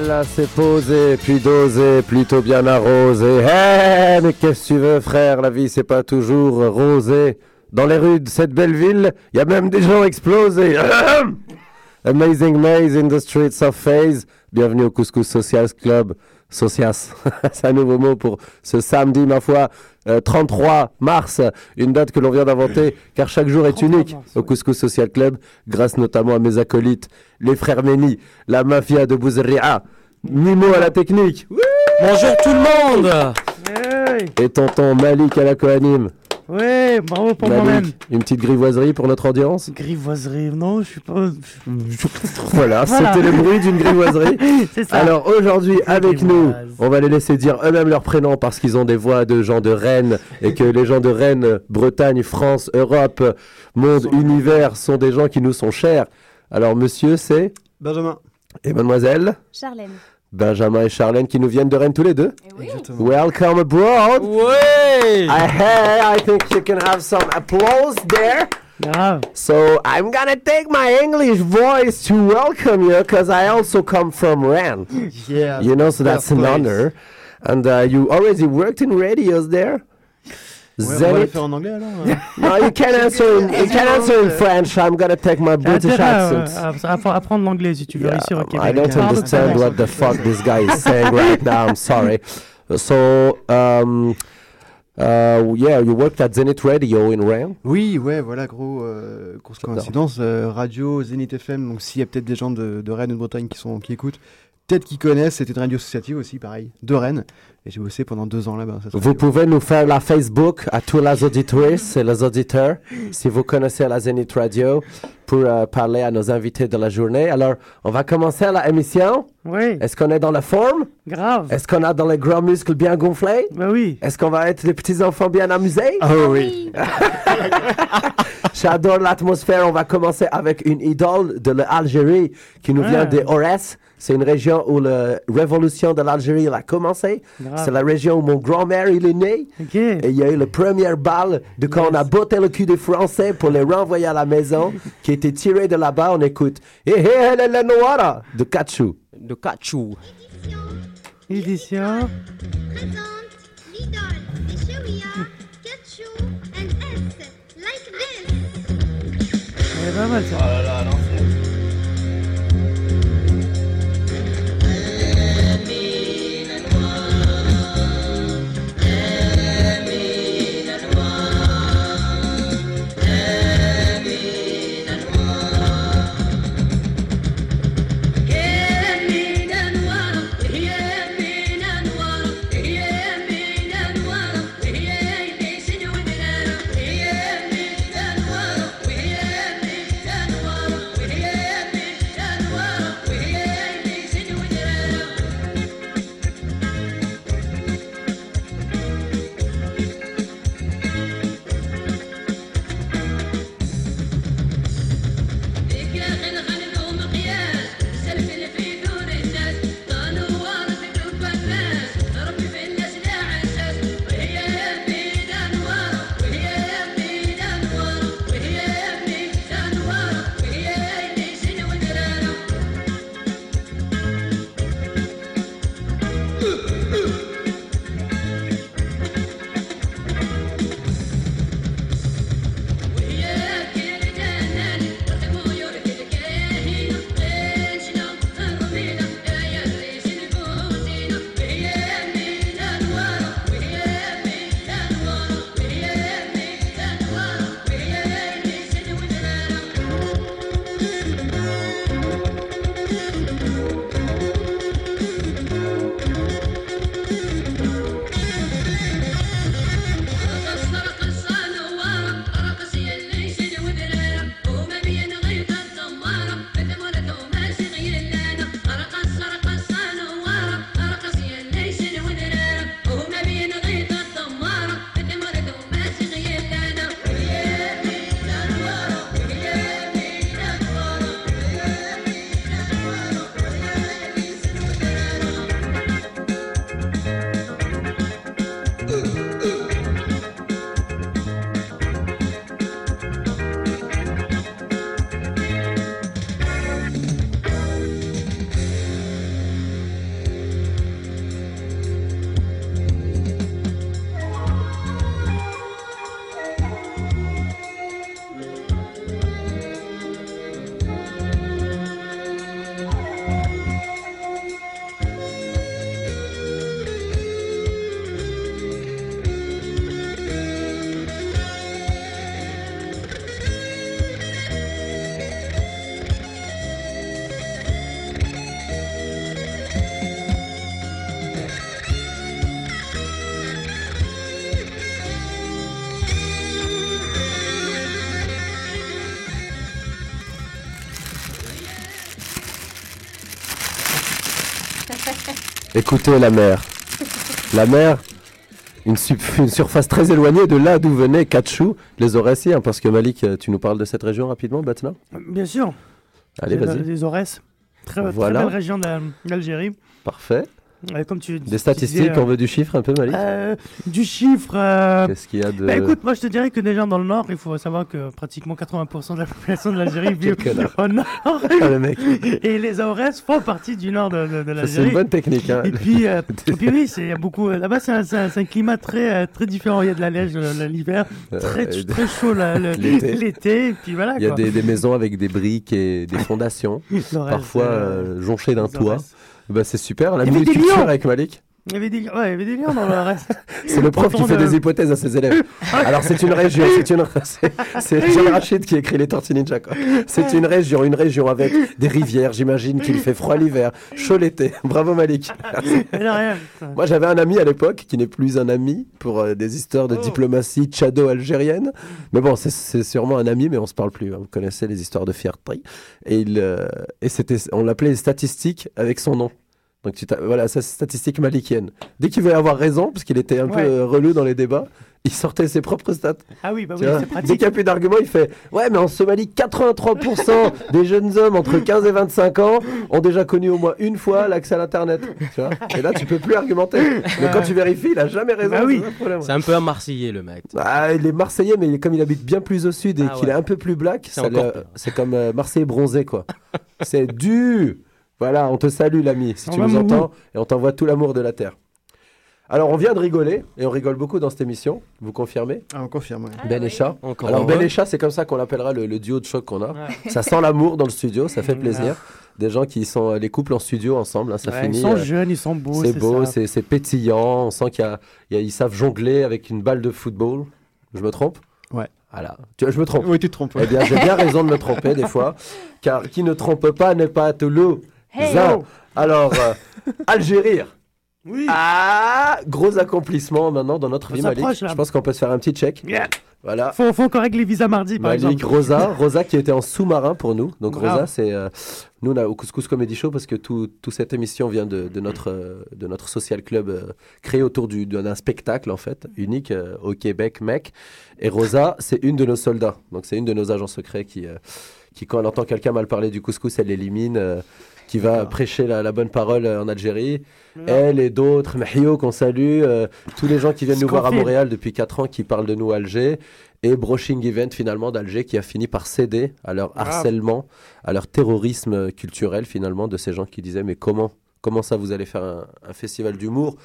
Ah là, c'est posé, puis dosé, plutôt bien arrosé. Hé, mais qu'est-ce que tu veux, frère? La vie, c'est pas toujours rosé. Dans les rues de cette belle ville, il y a même des gens explosés. Amazing maze in the streets of Faze. Bienvenue au Couscous Social Club. Socias, c'est un nouveau mot pour ce samedi, ma foi, euh, 33 mars, une date que l'on vient d'inventer, car chaque jour est 33 unique mars, au ouais. Couscous Social Club, grâce notamment à mes acolytes, les frères Méni, la mafia de Bouzria, Mimo à la technique, Bonjour tout le monde. Et tonton Malik à la coanime. Ouais, bravo pour Malik, moi-même. une petite grivoiserie pour notre audience Grivoiserie, non, je suis pas. Voilà, Voilà. c'était le bruit d'une grivoiserie. C'est ça. Alors aujourd'hui, avec nous, on va les laisser dire eux-mêmes leur prénom parce qu'ils ont des voix de gens de Rennes et que les gens de Rennes, Bretagne, France, Europe, monde, univers sont des gens qui nous sont chers. Alors monsieur, c'est Benjamin. et mademoiselle Charlène. Benjamin et Charlène qui nous viennent de Rennes tous les deux. Eh oui. Welcome abroad. Ouais I, hey, I think you can have some applause there. So I'm gonna take my English voice to welcome you because I also come from Rennes. Yeah. You know, so that's an honor. And uh, you already worked in radios there? Ouais, on va le Zenith. faire en anglais alors. hein. No, you can answer in you can answer in French. I'm gonna take my British intérêt accent. apprendre l'anglais si tu veux réussir au I Québec. don't Parle understand what the fuck this guy is saying right now. I'm sorry. So, um, uh, yeah, you worked at Zenith Radio in Rennes? Oui, ouais, voilà, gros, euh, grosse coïncidence. euh, radio Zénith FM, donc s'il y a peut-être des gens de, de Rennes ou de Bretagne qui, sont, qui écoutent, peut-être qu'ils connaissent, c'était une radio associative aussi, pareil, de Rennes. Et j'ai bossé pendant deux ans là-bas. Vous pouvez nous faire la Facebook à tous les auditrices et les auditeurs si vous connaissez la Zenith Radio pour euh, parler à nos invités de la journée. Alors, on va commencer la émission. Oui, Est-ce qu'on est dans la forme? grave. Est-ce qu'on a dans les grands muscles bien gonflés? Bah oui. Est-ce qu'on va être des petits enfants bien amusés? Ah Ah oui. J'adore l'atmosphère. On va commencer avec une idole de l'Algérie qui nous vient Ah. de Ores. C'est une région où la révolution de l'Algérie a commencé. C'est la région où mon grand-mère il est né. Et il y a eu le premier balle de quand on a botté le cul des Français pour les renvoyer à la maison, qui était tiré de là-bas. On écoute Eh eh eh la noara de Kachou. De Kachou. Édition. S. Like this. Elle est pas mal ça. Yeah. Écoutez la mer. La mer, une, surface très éloignée de là d'où venait Kachou, les hein, parce que Malik, tu nous parles de cette région rapidement, maintenant Bien sûr. Allez, vas-y. le- Les Aurès. Très, très Voilà. belle région d'Al- d'Algérie. Parfait. Euh, comme tu, Des statistiques, disais, euh, on veut du chiffre un peu, Malik euh, Du chiffre. euh, Qu'est-ce qu'il y a de. Bah écoute, moi je te dirais que déjà dans le nord, il faut savoir que pratiquement 80% de la population de l'Algérie vit au nord. Ah, le mec, Et les Aurès font partie du nord de, de- de ça, c'est une l'Algérie. bonne technique. Hein. Et puis, euh, et puis oui, c'est il y a beaucoup. Là-bas, c'est un, climat très, très différent. Il y a de la neige l'hiver, très, très chaud l'été. puis voilà. Il y a quoi. des, des maisons avec des briques et des fondations, parfois jonchées d'un toit. Bah, c'est super. La des culture avec Malik. Il y avait des, ouais, il y avait des lions dans le reste. C'est le prof qui fait des hypothèses à ses élèves. Alors c'est une région, c'est une, c'est- Jean Rachid qui écrit les Tortues Ninja. C'est une région, une région avec des rivières. J'imagine qu'il fait froid l'hiver, chaud l'été. Bravo Malik. Rien. Moi j'avais un ami à l'époque qui n'est plus un ami pour euh, des histoires de Oh. diplomatie tchado-algérienne. Mais bon, c'est- c'est sûrement un ami, mais on se parle plus. hein. Vous connaissez les histoires de fierté. Et il, euh, et c'était, on l'appelait les statistiques avec son nom. Donc tu voilà, ça c'est statistique malikienne. Dès qu'il veut avoir raison, parce qu'il était un peu Ouais. euh, relou dans les débats, il sortait ses propres stats. Ah oui, bah oui, c'est Dès pratique. qu'il n'y a plus d'argument, il fait Ouais, mais en Somalie, 83% des jeunes hommes entre 15 et 25 ans ont déjà connu au moins une fois l'accès à l'Internet. Tu vois et là, tu peux plus argumenter. Mais quand tu vérifies, il a jamais raison. Bah oui. c'est un peu un Marseillais, le mec. Ah, il est marseillais, mais comme il habite bien plus au sud et Ah qu'il ouais. est un peu plus black, C'est comme euh, Marseille bronzé, quoi. c'est dur. Voilà, on te salue, l'ami, si On tu nous entends, et on t'envoie tout l'amour de la terre. Alors, on vient de rigoler, et on rigole beaucoup dans cette émission, vous confirmez? Ah, on confirme. ouais. Ben et Chat. Encore Alors. Ben et Chat, c'est comme ça qu'on l'appellera le, le duo de choc qu'on a. Ouais. Ça sent l'amour dans le studio, ça fait plaisir. Des gens qui sont les couples en studio ensemble, hein, ça Ouais, finit. ils sont euh, jeunes, ils sont beaux. c'est beau, c'est pétillant. On sent qu'ils ils savent jongler avec une balle de football. Je me trompe? Ouais. Voilà. Tu vois, je me trompe. Oui, tu te trompes. ouais. Eh bien, j'ai bien raison de me tromper des fois, car qui ne trompe pas n'est pas Toulouse. Hey, oh. Alors, euh, Algérie. Oui. Ah, gros accomplissement maintenant dans notre On vie, Malik. Je pense qu'on peut se faire un petit check. Yeah. Voilà. Faut, faut qu'on règle les visas mardi, par Malik, exemple. Rosa, Rosa qui était en sous-marin pour nous. Donc Bravo. Rosa, c'est euh, nous on a au Couscous Comedy Show parce que tout, toute cette émission vient de, de notre euh, de notre social club euh, créé autour du- d'un spectacle en fait unique euh, au Québec, mec. Et Rosa, c'est une de nos soldats. Donc c'est une de nos agents secrets qui euh, qui quand elle entend quelqu'un mal parler du couscous, elle l'élimine. Qui va prêcher la, la bonne parole euh, en Algérie. Elle et d'autres, Mahio qu'on salue, euh, tous les gens qui viennent nous voir à. Montréal depuis 4 ans qui parlent de nous à Alger et Broching Event finalement d'Alger qui a fini par céder à leur harcèlement, à leur terrorisme culturel finalement de ces gens qui disaient mais comment comment ça vous allez faire un, un festival d'humour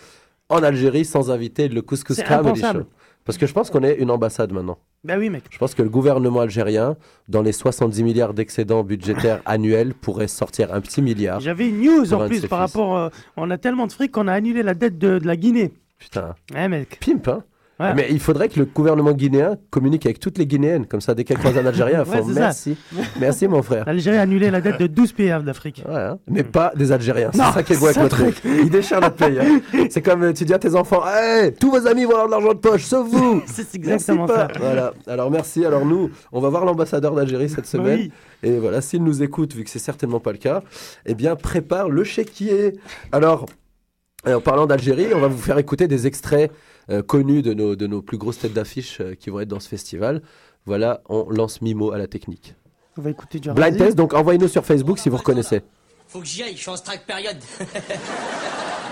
en Algérie sans inviter le Couscous Comedy. Show Parce que je pense qu'on est une ambassade maintenant. Bah oui, mec. Je pense que le gouvernement algérien, dans les 70 milliards d'excédents budgétaires annuels, pourrait sortir un petit milliard. J'avais une news un en plus par fils. rapport. euh, on a tellement de fric qu'on a annulé la dette de, de la Guinée. Putain, Ouais, mec. pimp, hein Ouais. Mais il faudrait que le gouvernement guinéen communique avec toutes les Guinéennes. Comme ça, dès qu'elles croisent un Algérien, elles Ouais, font merci. Merci, mon frère. L'Algérie a annulé la dette de 12 pays d'Afrique. Ouais, hein. Mais pas des Algériens. C'est ça qui est beau avec notre truc. Il déchire notre pays. hein. C'est comme tu dis à tes enfants Hey, tous vos amis vont avoir de l'argent de poche, sauf vous C'est exactement ça. Voilà. Alors merci. Alors nous, on va voir l'ambassadeur d'Algérie cette semaine. Oui. Et voilà, s'il nous écoute, vu que c'est certainement pas le cas, eh bien, prépare le chéquier. Alors, en parlant d'Algérie, on va vous faire écouter des extraits connus de nos, de nos plus grosses têtes d'affiche euh, qui vont être dans ce festival. Voilà, on lance Mimo à la technique. On va écouter du Blind test, donc envoyez-nous sur Facebook si vous reconnaissez. Faut que j'y aille, je suis en strike période.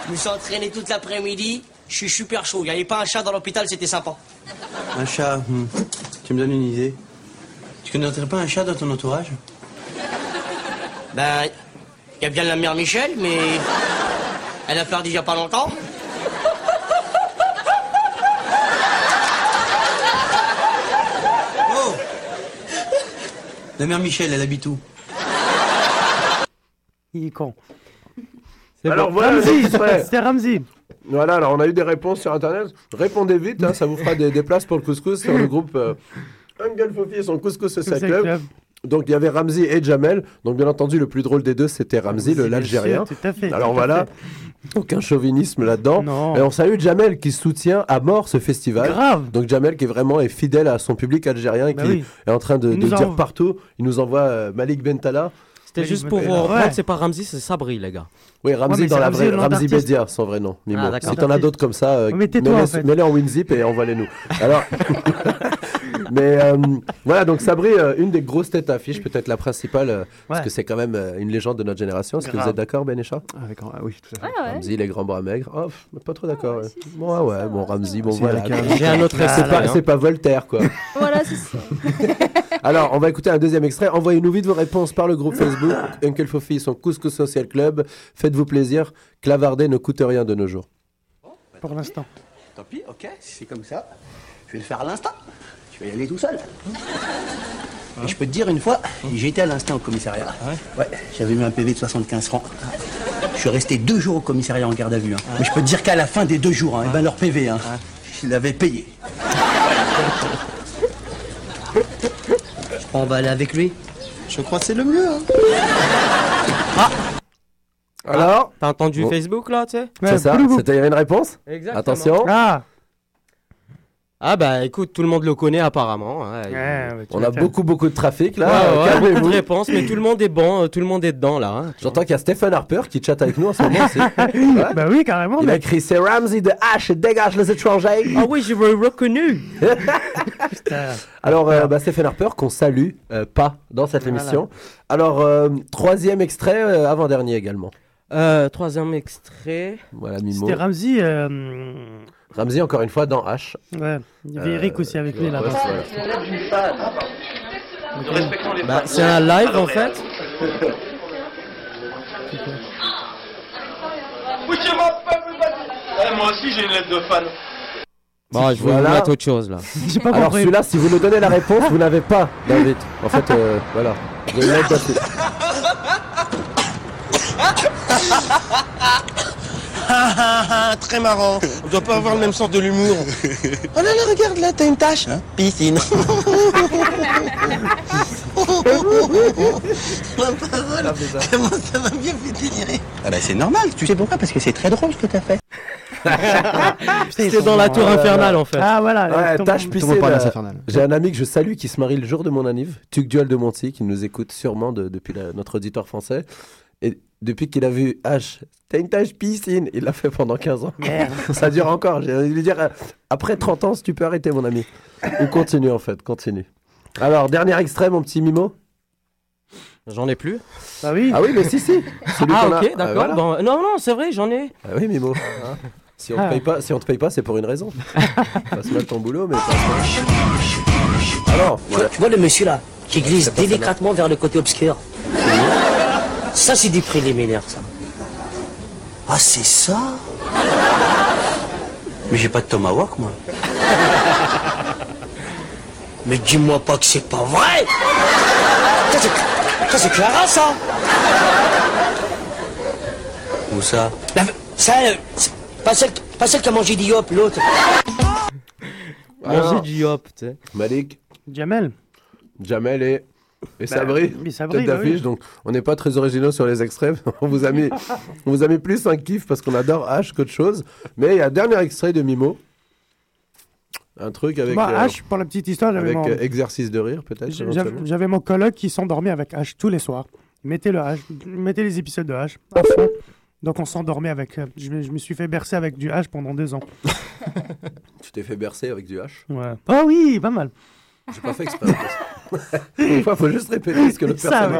je me suis entraîné toute l'après-midi, je suis super chaud. Il n'y avait pas un chat dans l'hôpital, c'était sympa. Un chat, hmm. tu me donnes une idée. Tu connaîtrais pas un chat dans ton entourage? Ben, il y a bien la mère Michel, mais elle a perdu il n'y a pas longtemps. Oh La mère Michel, elle habite où? Il est con. Alors voilà, l'extrait. c'était Ramsey. Voilà, alors on a eu des réponses sur internet. Répondez vite, hein, ça vous fera des, des places pour le couscous sur le groupe euh, Uncle Fofi et son couscous C'est club. club. Donc il y avait Ramsey et Jamel. Donc bien entendu, le plus drôle des deux, c'était Bien l'Algérien. sûr, Tout à fait. Alors voilà, fait. aucun chauvinisme là-dedans. Et on salue Jamel qui soutient à mort ce festival. Grave. Donc Jamel qui est vraiment est fidèle à son public algérien et Bah qui oui. est en train de, dire envoie- partout. Il nous envoie euh, Malik Bentala. C'était juste pour vous Ouais. reprendre, c'est pas Ramsey, c'est Sabri, les gars. Oui, Ramsey mais dans la Ramsey, vraie d'artiste. Bedia, son vrai nom. Mimo. Ah, si t'en as d'autres comme ça, euh, mets-les en fait. en WinZip et envoie-les nous. Alors, mais euh, voilà, donc Sabri, euh, une des grosses têtes d'affiche, peut-être la principale, euh, parce Ouais. que c'est quand même euh, une légende de notre génération. Est-ce que vous Grave. êtes d'accord, Ben et Chat Avec, ah oui, tout à fait. Ah ouais. Ramsey, les grands bras maigres. Oh, pff, pas trop d'accord. ouais. Bon, ah ouais, bon, Ramsey, bon, C'est voilà. avec un- quoi. J'ai un autre C'est extrait. pas, hein. c'est pas Voltaire, quoi. Voilà, c'est ça. Alors, on va écouter un deuxième extrait. Envoyez-nous vite vos réponses par le groupe Facebook Uncle Fofi, son Couscous Social Club. Faites-vous plaisir. Clavarder ne coûte rien de nos jours. Pour l'instant. Tant pis, ok, si c'est comme ça, je vais le faire à l'instant. Je vais y aller tout seul. Et je peux te dire, une fois, j'ai été à l'instant au commissariat. Ouais, j'avais mis un PV de 75 francs. Je suis resté deux jours au commissariat en garde à vue. hein. Mais je peux te dire qu'à la fin des deux jours, hein, eh ben leur PV, hein, je l'avais payé. On va aller avec lui. Je crois que c'est le mieux. Hein. Alors, T'as entendu Bon. Facebook, là, tu sais c'est ça. C'était il y avait une réponse Exactement. Attention. Ah Ah bah écoute, tout le monde le connaît apparemment. hein. Ouais, ouais, tu On a beaucoup, beaucoup de trafic là. Ouais, Euh, ouais, beaucoup Calmez-vous. de réponses, mais tout le monde est bon, euh, tout le monde est dedans là. hein. J'entends qu'il y a Stephen Harper qui chatte avec nous en ce moment aussi. Ouais. Bah oui, carrément. Il a écrit C'est Ramsey de H dégage les étrangers. Ah oui, je l'ai reconnu. Putain. Alors, euh, bah, Stephen Harper, qu'on salue euh, pas dans cette Voilà. émission. Alors, euh, troisième extrait, euh, avant-dernier également. Euh, troisième extrait. Voilà, Mimo. C'était Ramsey. euh, Ramsey, encore une fois, dans H. Ouais. Il y avait Euh, Eric aussi avec lui là-bas. voilà. Bah, c'est un live en fait. moi aussi j'ai une lettre de fan. Bon, je vais Voilà. vous mettre autre chose là. J'ai pas Alors, celui-là, si vous nous donnez la réponse, vous n'avez pas d'invite. En fait, euh, voilà. Vous avez une lettre Très marrant. On doit pas avoir le même sens de l'humour. Oh là là, regarde là, t'as une tache. Piscine. Comment ça m'a bien fait délirer Ah bah c'est normal, tu sais pourquoi? Parce que c'est très drôle ce que t'as fait. C'est dans la tour hein. infernale en fait. Ah voilà. Ouais, tâche pissée. J'ai un ami que je salue qui se marie le jour de mon anniv, Tuc Duel de Monty, qui nous écoute sûrement de- depuis la- notre auditoire français. Et depuis qu'il a vu H, t'as une tâche piscine, il l'a fait pendant 15 ans. Merde. Ça dure encore. J'ai envie de lui dire, euh, après 30 ans, si tu peux arrêter, mon ami. Ou continue, en fait, continue. Alors, dernier extrait, mon petit Mimo. J'en ai plus. Bah oui. Ah oui, mais si, si. Celui Ah qu'on a- ok, Ah, d'accord. voilà. Bon, non, non, c'est vrai, j'en ai. Ah oui, Mimo. hein. Si on Ah. te paye pas, si on te paye pas, c'est pour une raison. Passe mal ton boulot, mais. Alors, Tu vois, tu vois le monsieur là, qui glisse délicatement vers le côté obscur Ça, c'est du préliminaire, ça. Ah c'est ça Mais j'ai pas de tomahawk moi. Mais dis-moi pas que c'est pas vrai Ça, c'est- Clara, ça Où ça La- Ça, euh, c'est pas celle, pas celle qui a mangé d'Iop, l'autre. Manger du hop, tu sais. Malik, Jamel. Jamel et. Et Sabri, mais Sabri, tête bah d'affiche, oui. donc on n'est pas très originaux sur les extraits. on vous a mis, on vous a mis plus un kiff parce qu'on adore H qu'autre chose. Mais il y a un dernier extrait de Mimo, un truc avec, Moi, euh, H, pour la petite histoire, j'avais avec mon... euh, exercice de rire peut-être. J'avais mon coloc qui s'endormait avec H tous les soirs. Mettait le H, mettait les épisodes de H à fond. Donc on s'endormait avec. euh, Je, me- je me suis fait bercer avec du H pendant deux ans. Tu t'es fait bercer avec du H? Ouais. Oh oui, pas mal. J'ai pas fait exprès. Une fois, faut juste répéter ce que l'autre personne.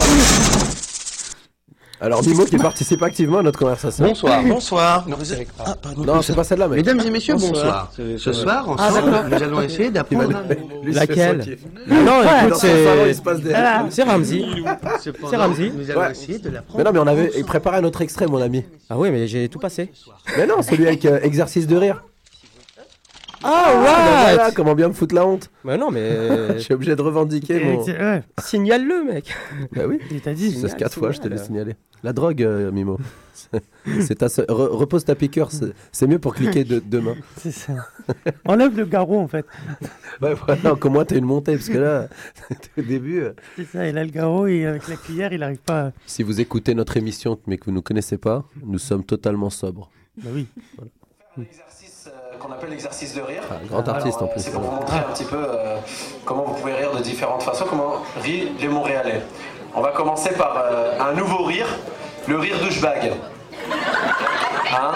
Alors Mimo qui participe activement à notre conversation. Bonsoir. Bonsoir. Ah pardon. Non, c'est pas celle-là, mec. Mesdames et messieurs, bonsoir. Ce soir, ensemble, nous allons essayer d'apprendre. Laquelle. Non, écoute, c'est. C'est Ramsey. C'est Ramsey. Nous allons Ouais. essayer de l'apprendre. Mais non, mais on avait il préparait un autre extrait, mon ami. Ah oui, mais j'ai tout passé. Mais non, celui avec euh, exercice de rire. Ah Ah, bah ouais voilà, comment bien me foutre la honte. Mais non, mais. Je suis obligé de revendiquer Et mon. c'est- ouais, Signale-le, mec. Bah oui. il t'a dit. C'est quatre fois, je te l'ai signalé. La drogue, euh, Mimo. C'est- C'est ta seule- re- repose ta piqûre, c'est c'est mieux pour cliquer de, demain. C'est ça. Enlève le garrot en fait. Ouais, voilà, comme moi, t'as une montée, parce que là, au début, euh, C'est ça, il a le garrot et avec la cuillère, il arrive pas. à- si vous écoutez notre émission, mais que vous ne nous connaissez pas, nous sommes totalement sobres. Bah oui. Qu'on appelle l'exercice de rire. Ah, grand artiste en Alors, plus. C'est pour vous montrer un petit peu euh, comment vous pouvez rire de différentes façons, comment rient les Montréalais. On va commencer par euh, un nouveau rire, le rire douchebag. Hein?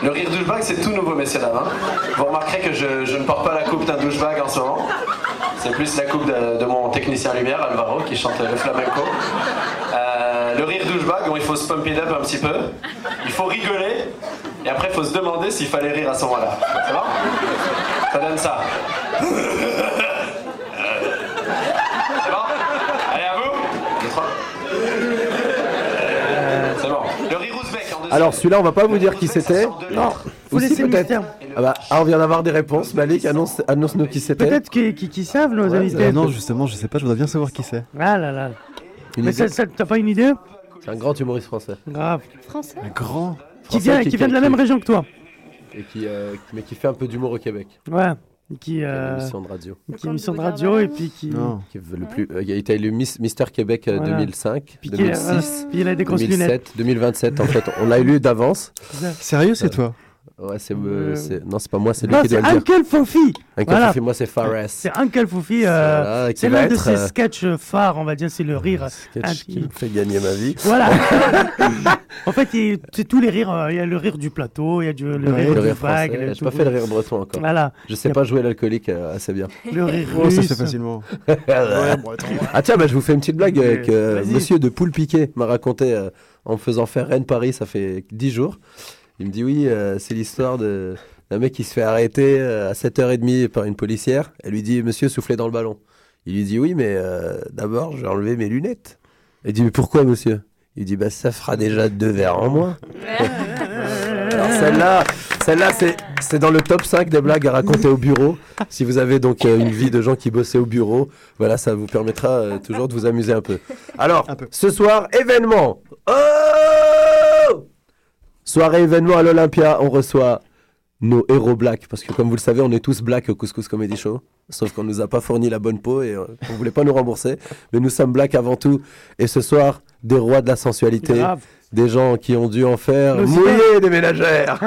Le rire douchebag, c'est tout nouveau, messieurs dames. hein. Vous remarquerez que je, je ne porte pas la coupe d'un douchebag en ce moment. C'est plus la coupe de, de mon technicien lumière, Alvaro, qui chante le flamenco. Euh, le rire douchebag, bon, il faut se pump it up un petit peu. Il faut rigoler. Et après, il faut se demander s'il fallait rire à ce moment-là. C'est bon Ça donne ça. C'est bon Allez, à vous trois. C'est bon. Le rire ouzbek en. Alors celui-là, on va pas vous dire qui c'était. Non, faut Aussi laisser le peut-être. mystère. Ah bah, ah, on vient d'avoir des réponses. Malik, annonce, annonce-nous qui c'était. Peut-être qu'ils qui, qui savent, nos Ouais, invités. Euh, non, justement, je sais pas, je voudrais bien savoir qui c'est. Ah là là. Une Mais idée ça, ça- t'as pas une idée? C'est un grand humoriste français. Grave. Français? Un grand. Qui vient, qui vient de la même région que toi. Et qui, euh, mais qui fait un peu d'humour au Québec. Ouais. Qui, Qui a euh, une émission de radio. qui une émission de radio et puis qui. Non. Qui veut le plus, euh, il a été élu Miss, Mister Québec euh, Voilà. 2005, Puis qui, euh, 2006, puis il a des grosses lunettes. 2007, 2027 en fait. On l'a élu d'avance. Sérieux, c'est toi Ouais, c'est, euh, Euh, c'est- non, c'est pas moi, c'est lui Non, qui doit le dire. Uncle Fofi. Uncle Voilà. Fofi, moi c'est Fares. C'est Uncle Fofi. euh, c'est l'un de être, ses euh, sketchs phares, on va dire, c'est le rire. sketch qui me fait gagner ma vie. Voilà. en fait, il- c'est tous les rires. euh, Il y a le rire du plateau, il y a du, le Ouais, rire le du rire vague. français. le J'ai tout- pas fait le rire breton encore. Voilà. Je sais pas jouer l'alcoolique euh, assez bien. Le rire Oh, ça russe. se fait facilement. ah tiens, bah, je vous fais une petite blague euh, vas-y. Monsieur de Poule Piquet m'a raconté euh, en me faisant faire Rennes-Paris, ça fait 10 jours. Il me dit oui, euh, c'est l'histoire de d'un mec qui se fait arrêter euh, à 7h30 par une policière. Elle lui dit Monsieur, soufflez dans le ballon. Il lui dit oui, mais euh, d'abord, je vais enlever mes lunettes. Elle dit mais pourquoi, monsieur? Il dit bah ça fera déjà deux verres en moins. Alors celle-là, celle-là c'est, c'est dans le top 5 des blagues à raconter au bureau. Si vous avez donc euh, une vie de gens qui bossaient au bureau, voilà, ça vous permettra euh, toujours de vous amuser un peu. Alors, ce soir, événement. Oh Soirée événement à l'Olympia, on reçoit nos héros black, parce que comme vous le savez, on est tous black au Couscous Comedy Show, sauf qu'on nous a pas fourni la bonne peau et euh, on voulait pas nous rembourser, mais nous sommes black avant tout. Et ce soir, des rois de la sensualité. Des gens qui ont dû en faire Nos mouiller des ménagères.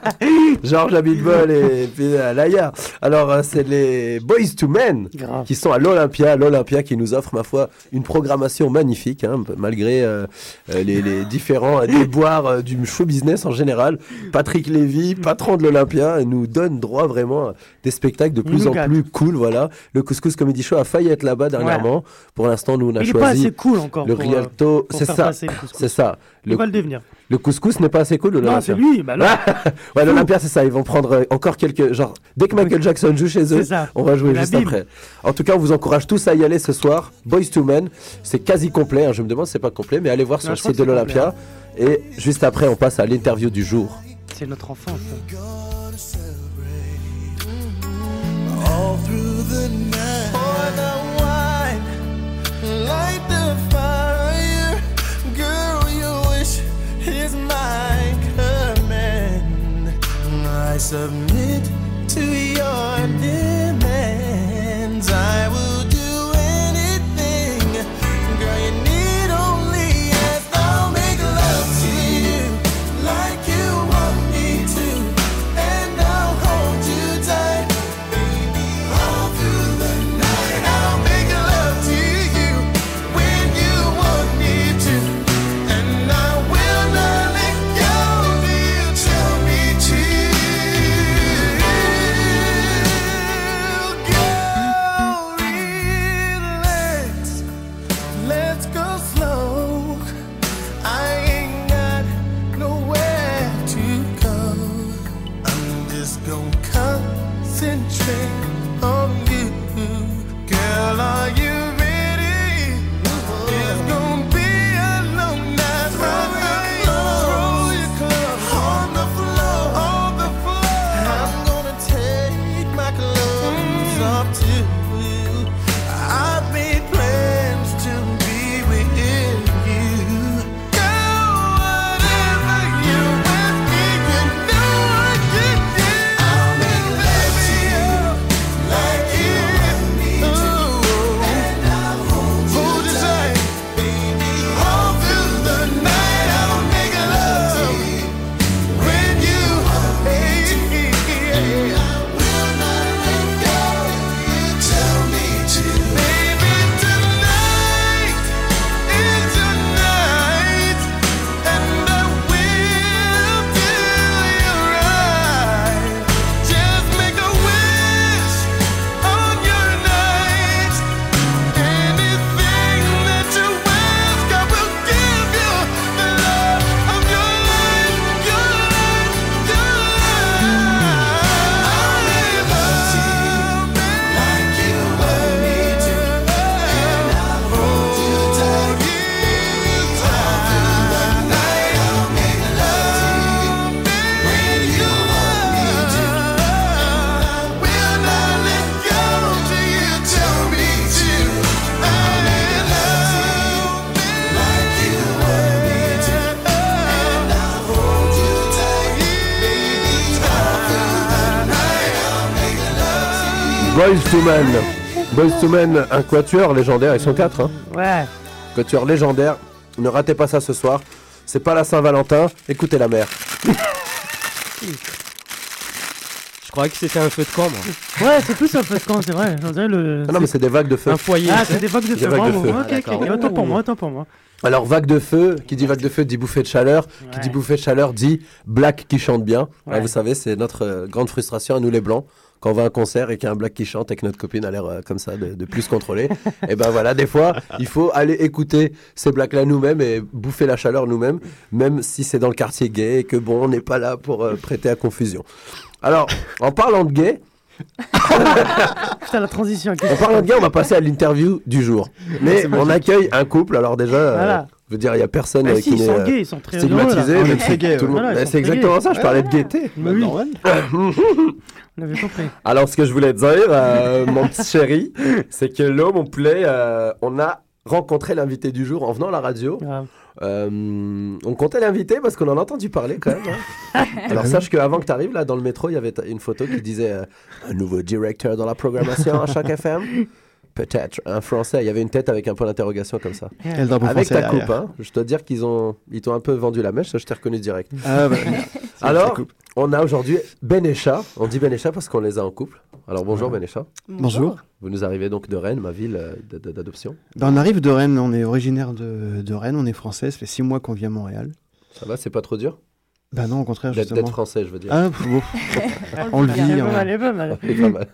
Georges Abitbol et puis euh, Laïa. Alors, euh, c'est les Boys to Men Grave. qui sont à l'Olympia, l'Olympia qui nous offre, ma foi, une programmation magnifique, hein, malgré euh, les, les différents déboires euh, du show business en général. Patrick Lévy, patron de l'Olympia, nous donne droit vraiment à des spectacles de plus nous en gâte. plus cool. Voilà, le Couscous Comedy Show a failli être là-bas dernièrement. Pour l'instant, nous on a Il est pas choisi assez cool encore. le pour, Rialto. C'est ça, c'est ça. Il Le, va le devenir. le couscous n'est pas assez cool. le Non, l'Olympia. c'est lui. Bah là, Ouais, l'Olympia, c'est ça. Ils vont prendre euh, encore quelques. Genre, dès que Michael Jackson joue chez eux, on va jouer juste après. En tout cas, on vous encourage tous à y aller ce soir. Boys to Men, c'est quasi complet. hein. Je me demande si c'est pas complet, mais allez voir sur Non, le site de l'Olympia. Et juste après, on passe à l'interview du jour. c'est notre enfance. Submit to your demands. I will Boys to Men. Boys to Men, un quatuor légendaire, ils sont quatre. Hein. Ouais. Quatuor légendaire. Ne ratez pas ça ce soir. C'est pas la Saint-Valentin. Écoutez la mer. Je croyais que c'était un feu de camp, moi. Ouais, c'est plus un feu de camp, c'est vrai. J'en dirais le. Ah non, mais c'est des vagues de feu. Un foyer. Ah, c'est des vagues de feu. vagues de bravo. feu. Ok, Ah, pour moi, autant pour moi. Alors, vague de feu, qui dit vague de feu dit bouffée de chaleur. Qui dit bouffée de chaleur dit black qui chante bien. Ouais, vous savez, c'est notre euh, grande frustration à nous les blancs. Quand on va à un concert et qu'il y a un black qui chante et que notre copine a l'air euh, comme ça de, de plus contrôlée, et ben voilà, des fois, il faut aller écouter ces blacks-là nous-mêmes et bouffer la chaleur nous-mêmes, même si c'est dans le quartier gay et que bon, on n'est pas là pour euh, prêter à confusion. Alors, en parlant de gay, Putain, la transition. en parlant de gay, on va passer à l'interview du jour. Mais on accueille un couple, alors déjà, euh. Je veux dire, il n'y a personne Bah si, qui sont euh, gays, ils sont très stigmatisé. heureux, là. mais Très gays, tout le ouais. monde- Voilà, c'est exactement gays. ça, je parlais de gaieté. Bah oui. On compris. Alors, ce que je voulais te dire, euh, mon petit chéri, c'est que là, mon poulet, euh, on a rencontré l'invité du jour en venant à la radio. Ah. Euh, on comptait l'inviter parce qu'on en a entendu parler quand même. hein. Alors, sache qu'avant que tu arrives, là, dans le métro, il y avait une photo qui disait euh, un nouveau directeur dans la programmation à chaque FM. Peut-être un français. Il y avait une tête avec un point d'interrogation comme ça. Et le drapeau Avec français ta coupe, derrière. hein. Je dois dire qu'ils ont, ils t'ont un peu vendu la mèche. Ça, je t'ai reconnu direct. Ah, bah, Alors, on a aujourd'hui Ben et Chat. On dit Ben et Chat parce qu'on les a en couple. Alors bonjour Ben et Chat. Bonjour. Vous nous arrivez donc de Rennes, ma ville euh, d'adoption. Ben, on arrive de Rennes, on est originaire de, de Rennes, on est français, ça fait six mois qu'on vit à Montréal. Ça va, c'est pas trop dur? Bah non, au contraire, justement. d'être français, je veux dire. Ah, bon. on le vit. est pas on- mal, il est pas mal. C'est pas mal.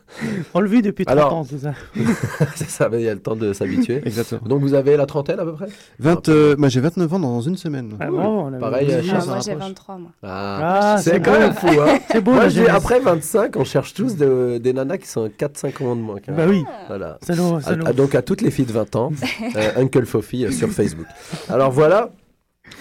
On le vit depuis 30 Alors- ans, c'est ça. c'est ça, mais il y a le temps de s'habituer. Exactement. Donc vous avez la trentaine à peu près? 20, euh, bah, j'ai 29 ans dans une semaine. Ah, bravo, on Pareil, euh, Ah, moi j'ai rapproche. 23 moi. Ah, Ah, c'est quand même fou, hein C'est beau, Moi, jeunesse. après 25, on cherche tous de- des nanas qui sont 4-5 ans de moins. même. Bah oui. Voilà. C'est nous, À- c'est nous. à- donc à toutes les filles de 20 ans, euh, Uncle Fofi euh, sur Facebook. Alors voilà,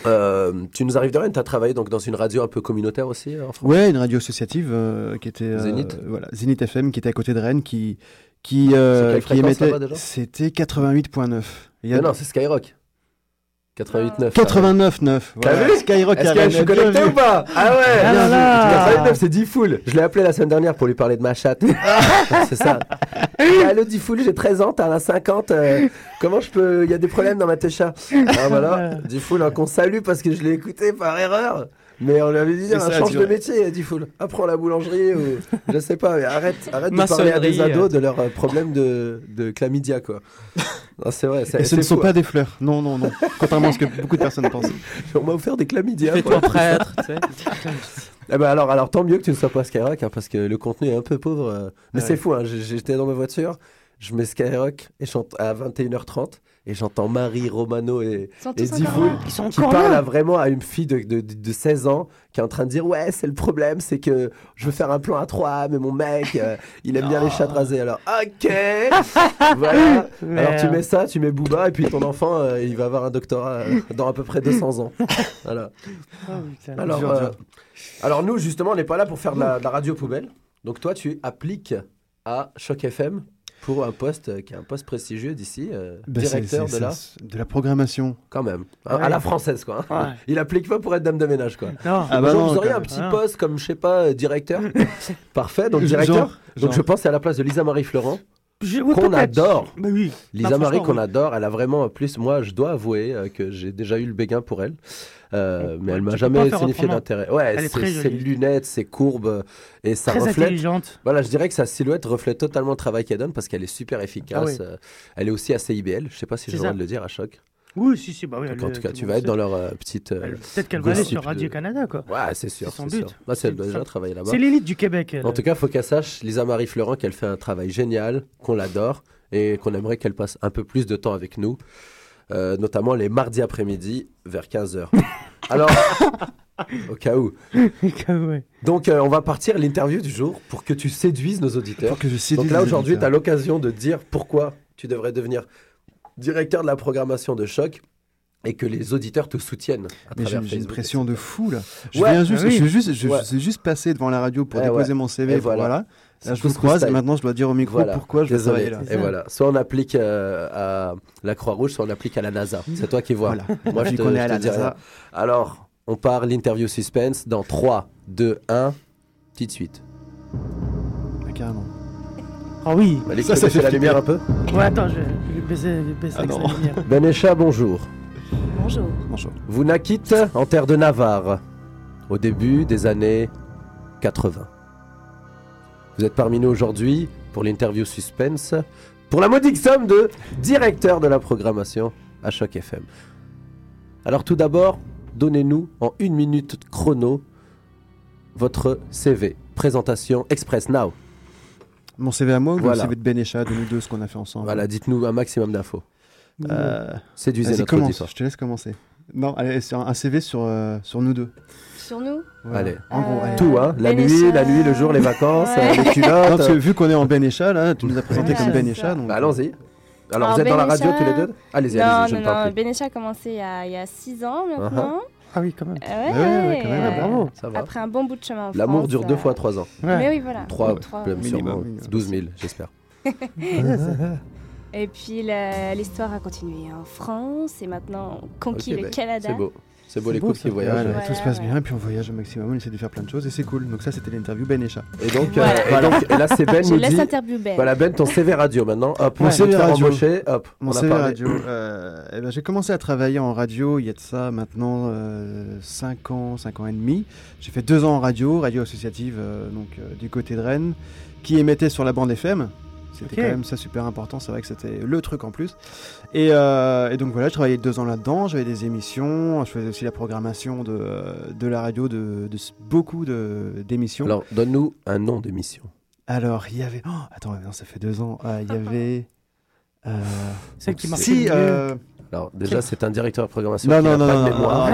euh, tu nous arrives de Rennes, tu as travaillé donc dans une radio un peu communautaire aussi euh, en France? Ouais, une radio associative euh, qui était. euh, Zénith Voilà, Zénith FM qui était à côté de Rennes, qui. Qui, quelle qui émettait. C'était 88.9. Il y a Mais non, c'est Skyrock. 89. 89.9. T'as Voilà. vu Skyrock Est-ce que je suis connecté ou pas Ah ouais Ah là là 89, c'est Diffoul. Je l'ai appelé la semaine dernière pour lui parler de ma chatte. c'est ça. Allô Diffoul, j'ai 13 ans, t'en as 50. euh, comment je peux. Il y a des problèmes dans ma técha. Ah voilà. Diffoul, hein, qu'on salue parce que je l'ai écouté par erreur. Mais on lui avait dit, un ça change de métier, Diffoul. Apprends la boulangerie ou. Je sais pas, mais arrête, arrête de parler à des ados euh. de leurs euh, problèmes de, de chlamydia, quoi. Non, c'est vrai. c'est- Et ce c'est ne sont pas hein. des fleurs. Non, non, non. Contrairement à ce que beaucoup de personnes pensent. On m'a offert des chlamydia. Fais-toi prêtre, tu sais. Eh ben alors, alors, tant mieux que tu ne sois pas Skyrock, hein, parce que le contenu est un peu pauvre. euh. Mais Ouais. c'est fou, hein, j'étais dans ma voiture, je mets Skyrock et chante à 21h30 et j'entends Marie, Romano et, et sont qui parlent à vraiment à une fille de, de, de 16 ans qui est en train de dire Ouais, c'est le problème, c'est que je veux faire un plan à 3, mais mon mec, euh, il aime bien les chats rasés. Alors, ok Voilà Alors, tu mets ça, tu mets Booba, et puis ton enfant, euh, il va avoir un doctorat euh, dans à peu près 200 ans. Voilà. Oh, putain. Alors, euh, alors nous, justement, on n'est pas là pour faire de la, de la radio poubelle. Donc toi, tu appliques à Choc FM pour un poste euh, qui est un poste prestigieux d'ici, euh, Bah, c'est- directeur de la... De la programmation. Quand même. À- Ouais. À la française, quoi. hein. Ouais. Il applique pas pour être dame de ménage, quoi. Non. Ah bah Genre, non, vous auriez un petit Ah. poste comme, je sais pas, euh, directeur. Parfait, donc directeur. Genre, donc genre. je pense que c'est à la place de Lisa Marie Florent, Qu'on adore. Oui. Lisa Marie qu'on oui. adore, elle a vraiment plus. Moi, je dois avouer euh, que j'ai déjà eu le béguin pour elle, Euh, mais elle m'a jamais signifié d'intérêt. Ouais, ses lunettes, ses courbes et ça Très reflète. intelligente. Voilà, je dirais que sa silhouette reflète totalement le travail qu'elle donne parce qu'elle est super efficace. Ah oui. euh, elle est aussi assez IBL. Je sais pas si j'ai le droit de le dire à choc. Oui, si, si, bah oui. Donc, elle en tout cas, tu vas être dans leur euh, petite. euh, Peut-être qu'elle va aller sur Radio de- Canada, quoi. Ouais, c'est sûr. C'est son c'est but. sûr. Bah, c'est- elle doit déjà travailler là-bas. C'est l'élite du Québec. elle. En tout cas, faut qu'elle sache, Lisa Marie Florent, qu'elle fait un travail génial, qu'on l'adore et qu'on aimerait qu'elle passe un peu plus de temps avec nous, euh, notamment les mardis après-midi vers 15h. Alors, au cas où. Ouais. Donc, euh, on va partir l'interview du jour pour que tu séduises nos auditeurs. Pour que je séduise Donc là, aujourd'hui, tu as l'occasion de dire pourquoi tu devrais devenir directeur de la programmation de choc et que les auditeurs te soutiennent à Mais j'ai une pression de fou là. Je Ouais, viens juste, ah oui. je suis juste, je, Ouais. je suis juste passé devant la radio pour Eh déposer ouais. mon CV. Et voilà. Là, je vous croise et maintenant je dois dire au micro Voilà. pourquoi je veux Désolé. travailler là. Et voilà. Soit on applique euh, à la Croix-Rouge, soit on applique à la NASA. C'est toi qui vois. Voilà. Moi, je te, je à la NASA. Alors, on part l'interview suspense dans 3, 2, 1. Petite suite. Ah, carrément. Ah oui. Malik, Ça, ça fait la lumière un peu? Ouais, attends, je baisser Ah non. bonjour. Bonjour. Bonjour. Vous naquites en terre de Navarre, au début des années 80. Vous êtes parmi nous aujourd'hui pour l'interview suspense, pour la modique somme de directeur de la programmation à Choc FM. Alors tout d'abord, donnez-nous en une minute chrono votre CV. Présentation express now. Mon CV à moi ou Voilà. le CV de Benécha, de nous deux, ce qu'on a fait ensemble Voilà, dites-nous un maximum d'infos. Euh, Séduisez notre commence, auditoire. je te laisse commencer. Non, allez, sur un CV sur, euh, sur nous deux. Sur nous Voilà. Allez. En gros, allez. Tout, hein La nuit, la nuit, le jour, les vacances, Ouais. les culottes. Non, parce que vu qu'on est en Benécha, là, tu nous as présenté Voilà, comme ça. Donc... Bah, allons-y. Alors, Alors, vous êtes dans la radio tous les deux? Allez-y, Non, allez-y, je non, ne parle non. plus. Benécha a commencé il y a- il y a 6 ans maintenant. Ah oui, quand même. Euh, ouais, Ouais, ouais, quand même, bravo. Ça va. Après un bon bout de chemin en L'amour France, dure deux euh, fois trois ans. Ouais. Mais oui, voilà. Trois, Trois, même ouais. sûrement. minimum. 12 000, j'espère. Et puis la- l'histoire a continué en France et maintenant on conquit Ok, le bah, Canada. C'est beau. C'est beau les couples qui voyagent. Voilà, tout se passe bien, puis on voyage au maximum, on essaie de faire plein de choses et c'est cool. Donc ça, c'était l'interview Benécha. Et donc, Voilà. euh, et donc, et là, c'est Ben Je nous laisse dit. interview Ben. Voilà, Ben, ton CV radio maintenant. Hop, Mon on CV radio. Hop, Mon on a CV radio, euh, eh ben, j'ai commencé à travailler en radio il y a de ça maintenant 5 ans, 5 ans et demi. J'ai fait 2 ans en radio, radio associative euh, donc, euh, du côté de Rennes, qui émettait sur la bande FM. C'était quand même ça super important, c'est vrai que c'était le truc en plus. Et, euh, et donc voilà, je travaillais deux ans là-dedans, j'avais des émissions, je faisais aussi la programmation de, de la radio, de, de beaucoup de- d'émissions. Alors, donne-nous un nom d'émission. Alors, il y avait... oh, attends, non, ça fait deux ans. Euh, Il y avait... euh, Celle qui marchait Si, le mieux. euh, Alors, déjà, c'est un directeur de programmation Non, qui non, non, pas de mémoire.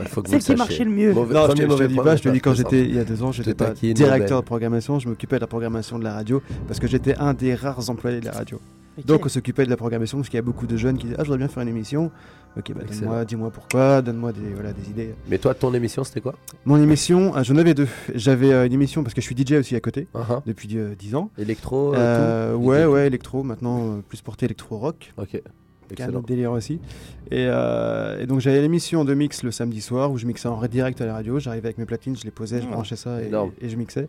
Il faut que vous qui marchait le mieux. Mauvais- Non, je premier te, je te dis pas, je te dis quand j'étais il y a deux ans, j'étais pas directeur de programmation, je m'occupais de la programmation de la radio parce que j'étais un des rares employés de la radio. Donc on s'occupait de la programmation parce qu'il y a beaucoup de jeunes qui disaient ah je voudrais bien faire une émission. Ok bah donne-moi, dis-moi pourquoi, donne-moi des voilà des idées. Mais toi, ton émission, c'était quoi? Mon émission, euh, j'en avais deux. J'avais euh, une émission parce que je suis DJ aussi à côté Uh-huh. depuis euh, 10 ans. Électro euh, tout? ouais DJ. ouais électro maintenant euh, plus porté électro rock. Ok. Qui un autre délire aussi. Et, euh, et donc j'avais l'émission de mix le samedi soir où je mixais en direct à la radio. J'arrivais avec mes platines, je les posais, je Ah. branchais ça et, je mixais.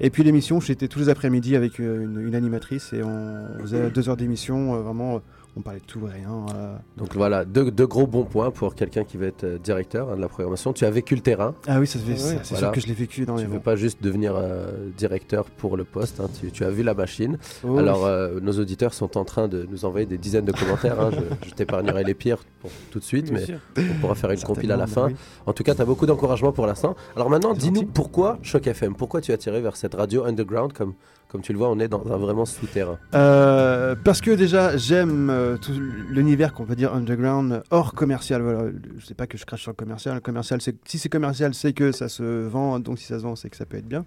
Et puis l'émission, j'étais tous les après-midi avec une, une animatrice et on faisait deux heures d'émission. euh, vraiment, on parlait de tout et rien. euh. Donc voilà, deux, deux gros bons points pour quelqu'un qui veut être euh, directeur hein, de la programmation. Tu as vécu le terrain. Ah oui, ça se fait- Ouais, c'est voilà. sûr que je l'ai vécu dans Tu les veux pas juste devenir euh, directeur pour le poste. hein, tu, tu as vu la machine. Oh, Alors, oui. euh, nos auditeurs sont en train de nous envoyer des dizaines de commentaires. hein. Je, je t'épargnerai les pires pour tout de suite, Bien mais sûr. on pourra faire une compile à la fin. En tout cas, tu as beaucoup d'encouragement pour l'instant. Alors maintenant, dis-nous pourquoi Choc FM Pourquoi tu as tiré vers cette radio underground comme, comme tu le vois, on est dans un vraiment souterrain. Euh, parce que déjà j'aime euh, tout l'univers qu'on peut dire underground hors commercial. Voilà. Je sais pas que je crache sur le commercial. Le commercial, si c'est commercial, c'est que ça se vend. Donc si ça se vend, c'est que ça peut être bien.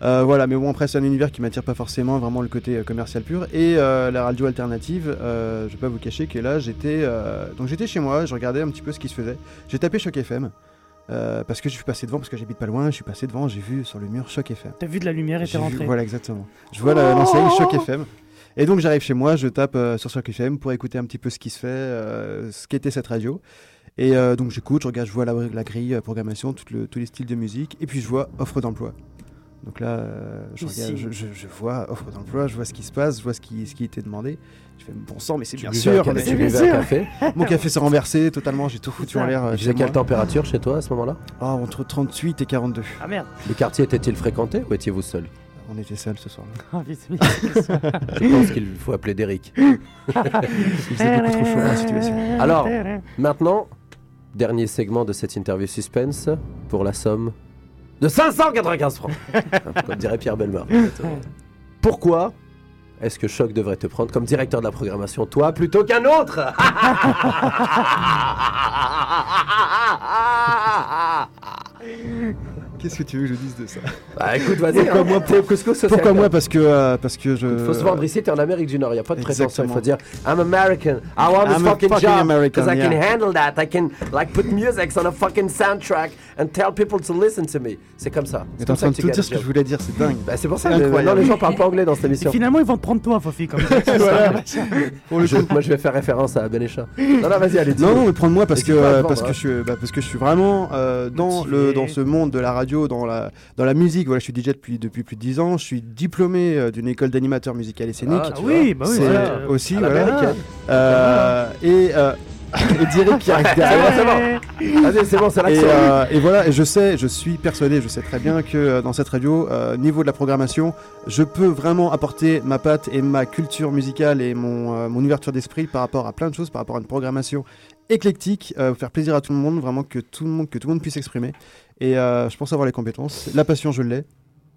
Euh, voilà, mais bon après c'est un univers qui m'attire pas forcément vraiment le côté euh, commercial pur et la radio alternative. je vais pas vous cacher que là j'étais donc j'étais chez moi, je regardais un petit peu ce qui se faisait. J'ai tapé Choc FM. Euh, parce que je suis passé devant, parce que j'habite pas loin, je suis passé devant, j'ai vu sur le mur Choc FM. T'as vu de la lumière et t'es vu- rentré. Voilà, exactement. Je vois l'enseigne Choc FM. Et donc j'arrive chez moi, je tape euh, sur Choc FM pour écouter un petit peu ce qui se fait, euh, ce qu'était cette radio. Et donc j'écoute, je regarde, je vois la, la grille, programmation, tout le- tous les styles de musique, et puis je vois offre d'emploi. Donc là, je, regarde, je, je- je vois offre d'emploi, je vois ce qui se passe, je vois ce qui, ce qui était demandé. Fais bon sang, mais c'est Tu bien sûr. un café- mais- tu café Mon café s'est renversé totalement, j'ai tout foutu en l'air. euh, faisait quelle température chez toi à ce moment-là Ah, Entre 38 et 42. Ah merde. Le quartier était-il fréquenté ou étiez-vous seul On était seuls ce soir-là. Ah. Je pense qu'il faut appeler Derrick. Il faisait beaucoup trop chaud dans la situation. Alors, maintenant, dernier segment de cette interview suspense pour la somme de 595 francs. comme dirait Pierre Belmar. Pourquoi est-ce que Choc devrait te prendre comme directeur de la programmation, toi, plutôt qu'un autre Qu'est-ce que tu veux que je dise de ça Bah écoute, vas-y. Pourquoi hein. moi social. Pourquoi moi Parce que euh, parce que je. Il faut se vendre ici, t'es en Amérique du Nord, il n'y a pas de prétention, il faut dire I'm American, I want this fucking, fucking job American, because I can yeah. handle that, I can like put music on a fucking soundtrack and tell people to listen to me. C'est comme ça. T'es en comme ça train de tout dire ce que je voulais dire, c'est dingue. Bah, c'est pour ça non, les gens parlent pas anglais dans cette Et émission. finalement, ils vont te prendre toi, Fofi, comme ça. Voilà. Je- moi je vais faire référence à Benécha. Non, non, vas-y, allez, Non, non, mais prendre moi parce que, parce, que hein. je suis, bah, parce que je suis vraiment euh, dans, le, dans ce monde de la radio radio, dans la, dans la musique. Voilà, je suis DJ depuis, depuis plus de 10 ans. Je suis diplômé euh, d'une école d'animateur musical et scénique. Ah, oui, bah oui, voilà. euh, aussi, voilà. Euh, et, euh, et Direct qui arrive derrière. C'est bon, c'est bon. C'est bon, Et, euh, et voilà, et je sais, je suis persuadé, je sais très bien que euh, dans cette radio, euh, niveau de la programmation, je peux vraiment apporter ma patte et ma culture musicale et mon, euh, mon ouverture d'esprit par rapport à plein de choses, par rapport à une programmation éclectique, euh, faire plaisir à tout le monde, vraiment que tout le monde, que tout le monde puisse s'exprimer. Et euh, je pense avoir les compétences. La passion, je l'ai.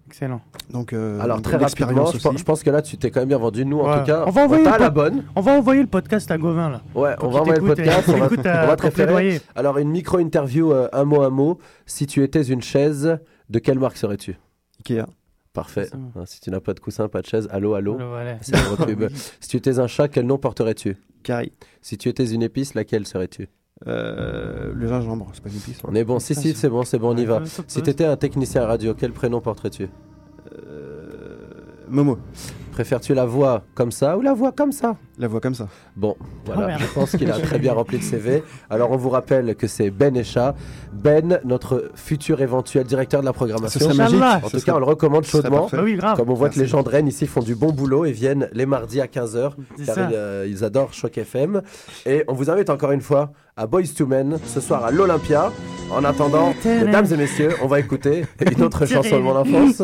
Excellent. Donc, euh, Alors très rapidement, je pense, aussi. je pense que là tu t'es quand même bien vendu. Nous en tout cas, on va envoyer la bonne. On va envoyer le podcast à Gauvin là. Ouais, on va envoyer le podcast. On va, ta- on va te référer. Alors une micro interview euh, un mot à mot. Si tu étais une chaise, de quelle marque serais-tu? Ikea. Parfait. Hein, Si tu n'as pas de coussin, pas de chaise, allô, allô. Allô, voilà. C'est un gros pub. Si tu étais un chat, quel nom porterais-tu? Carrie. Si tu étais une épice, laquelle serais-tu? Euh, le gingembre, c'est pas une épice. On est bon. Si, si, c'est bon, c'est bon, on y va. Si tu étais un technicien radio, quel prénom porterais-tu? Momo. Préfères-tu la voix comme ça ou la voix comme ça? La voix comme ça. Bon, voilà, Oh, merde. je pense qu'il a très bien rempli le CV. Alors on vous rappelle que c'est Ben Echa. Ben, notre futur éventuel directeur de la programmation. Ce serait magique. En Ce tout serait- cas, on le recommande chaudement. parfait. Oui, grave. Comme on voit que les gens de Rennes ici font du bon boulot et viennent les mardis à 15h C'est car ça. ils, euh, ils adorent Choc FM. Et on vous invite encore une fois à Boys to Men ce soir à l'Olympia. En attendant, mesdames et messieurs, on va écouter une autre chanson de mon enfance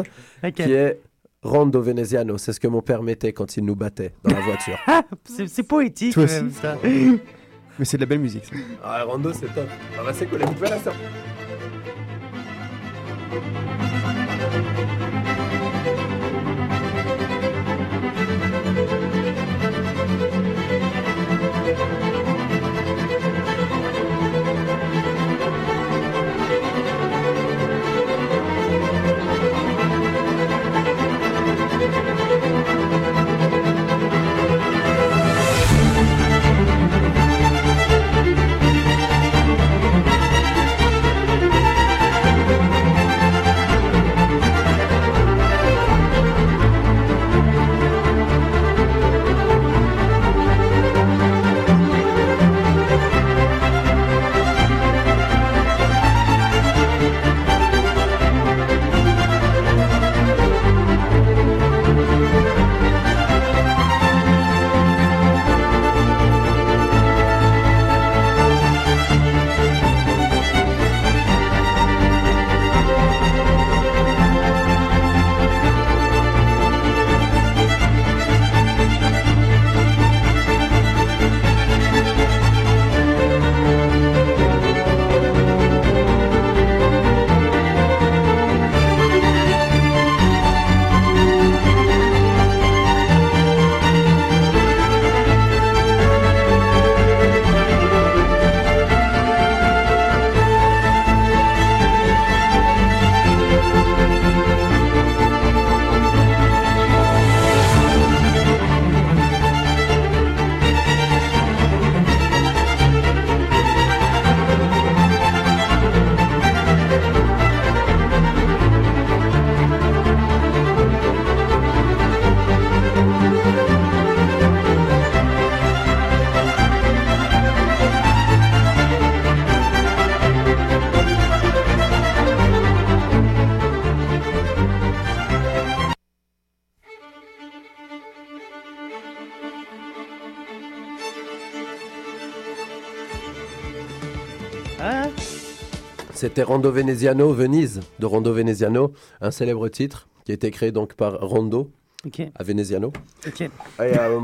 qui est Rondo Veneziano. C'est ce que mon père mettait quand il nous battait dans la voiture. Ah, c'est c'est poétique. Toi quand même, aussi. ça. Mais c'est de la belle musique. ça. Ah, Rondo, c'est top. C'est cool. Vous pouvez la C'était Rondo Veneziano, Venise, de Rondo Veneziano, un célèbre titre qui a été créé donc par Rondo à Veneziano. Et, euh,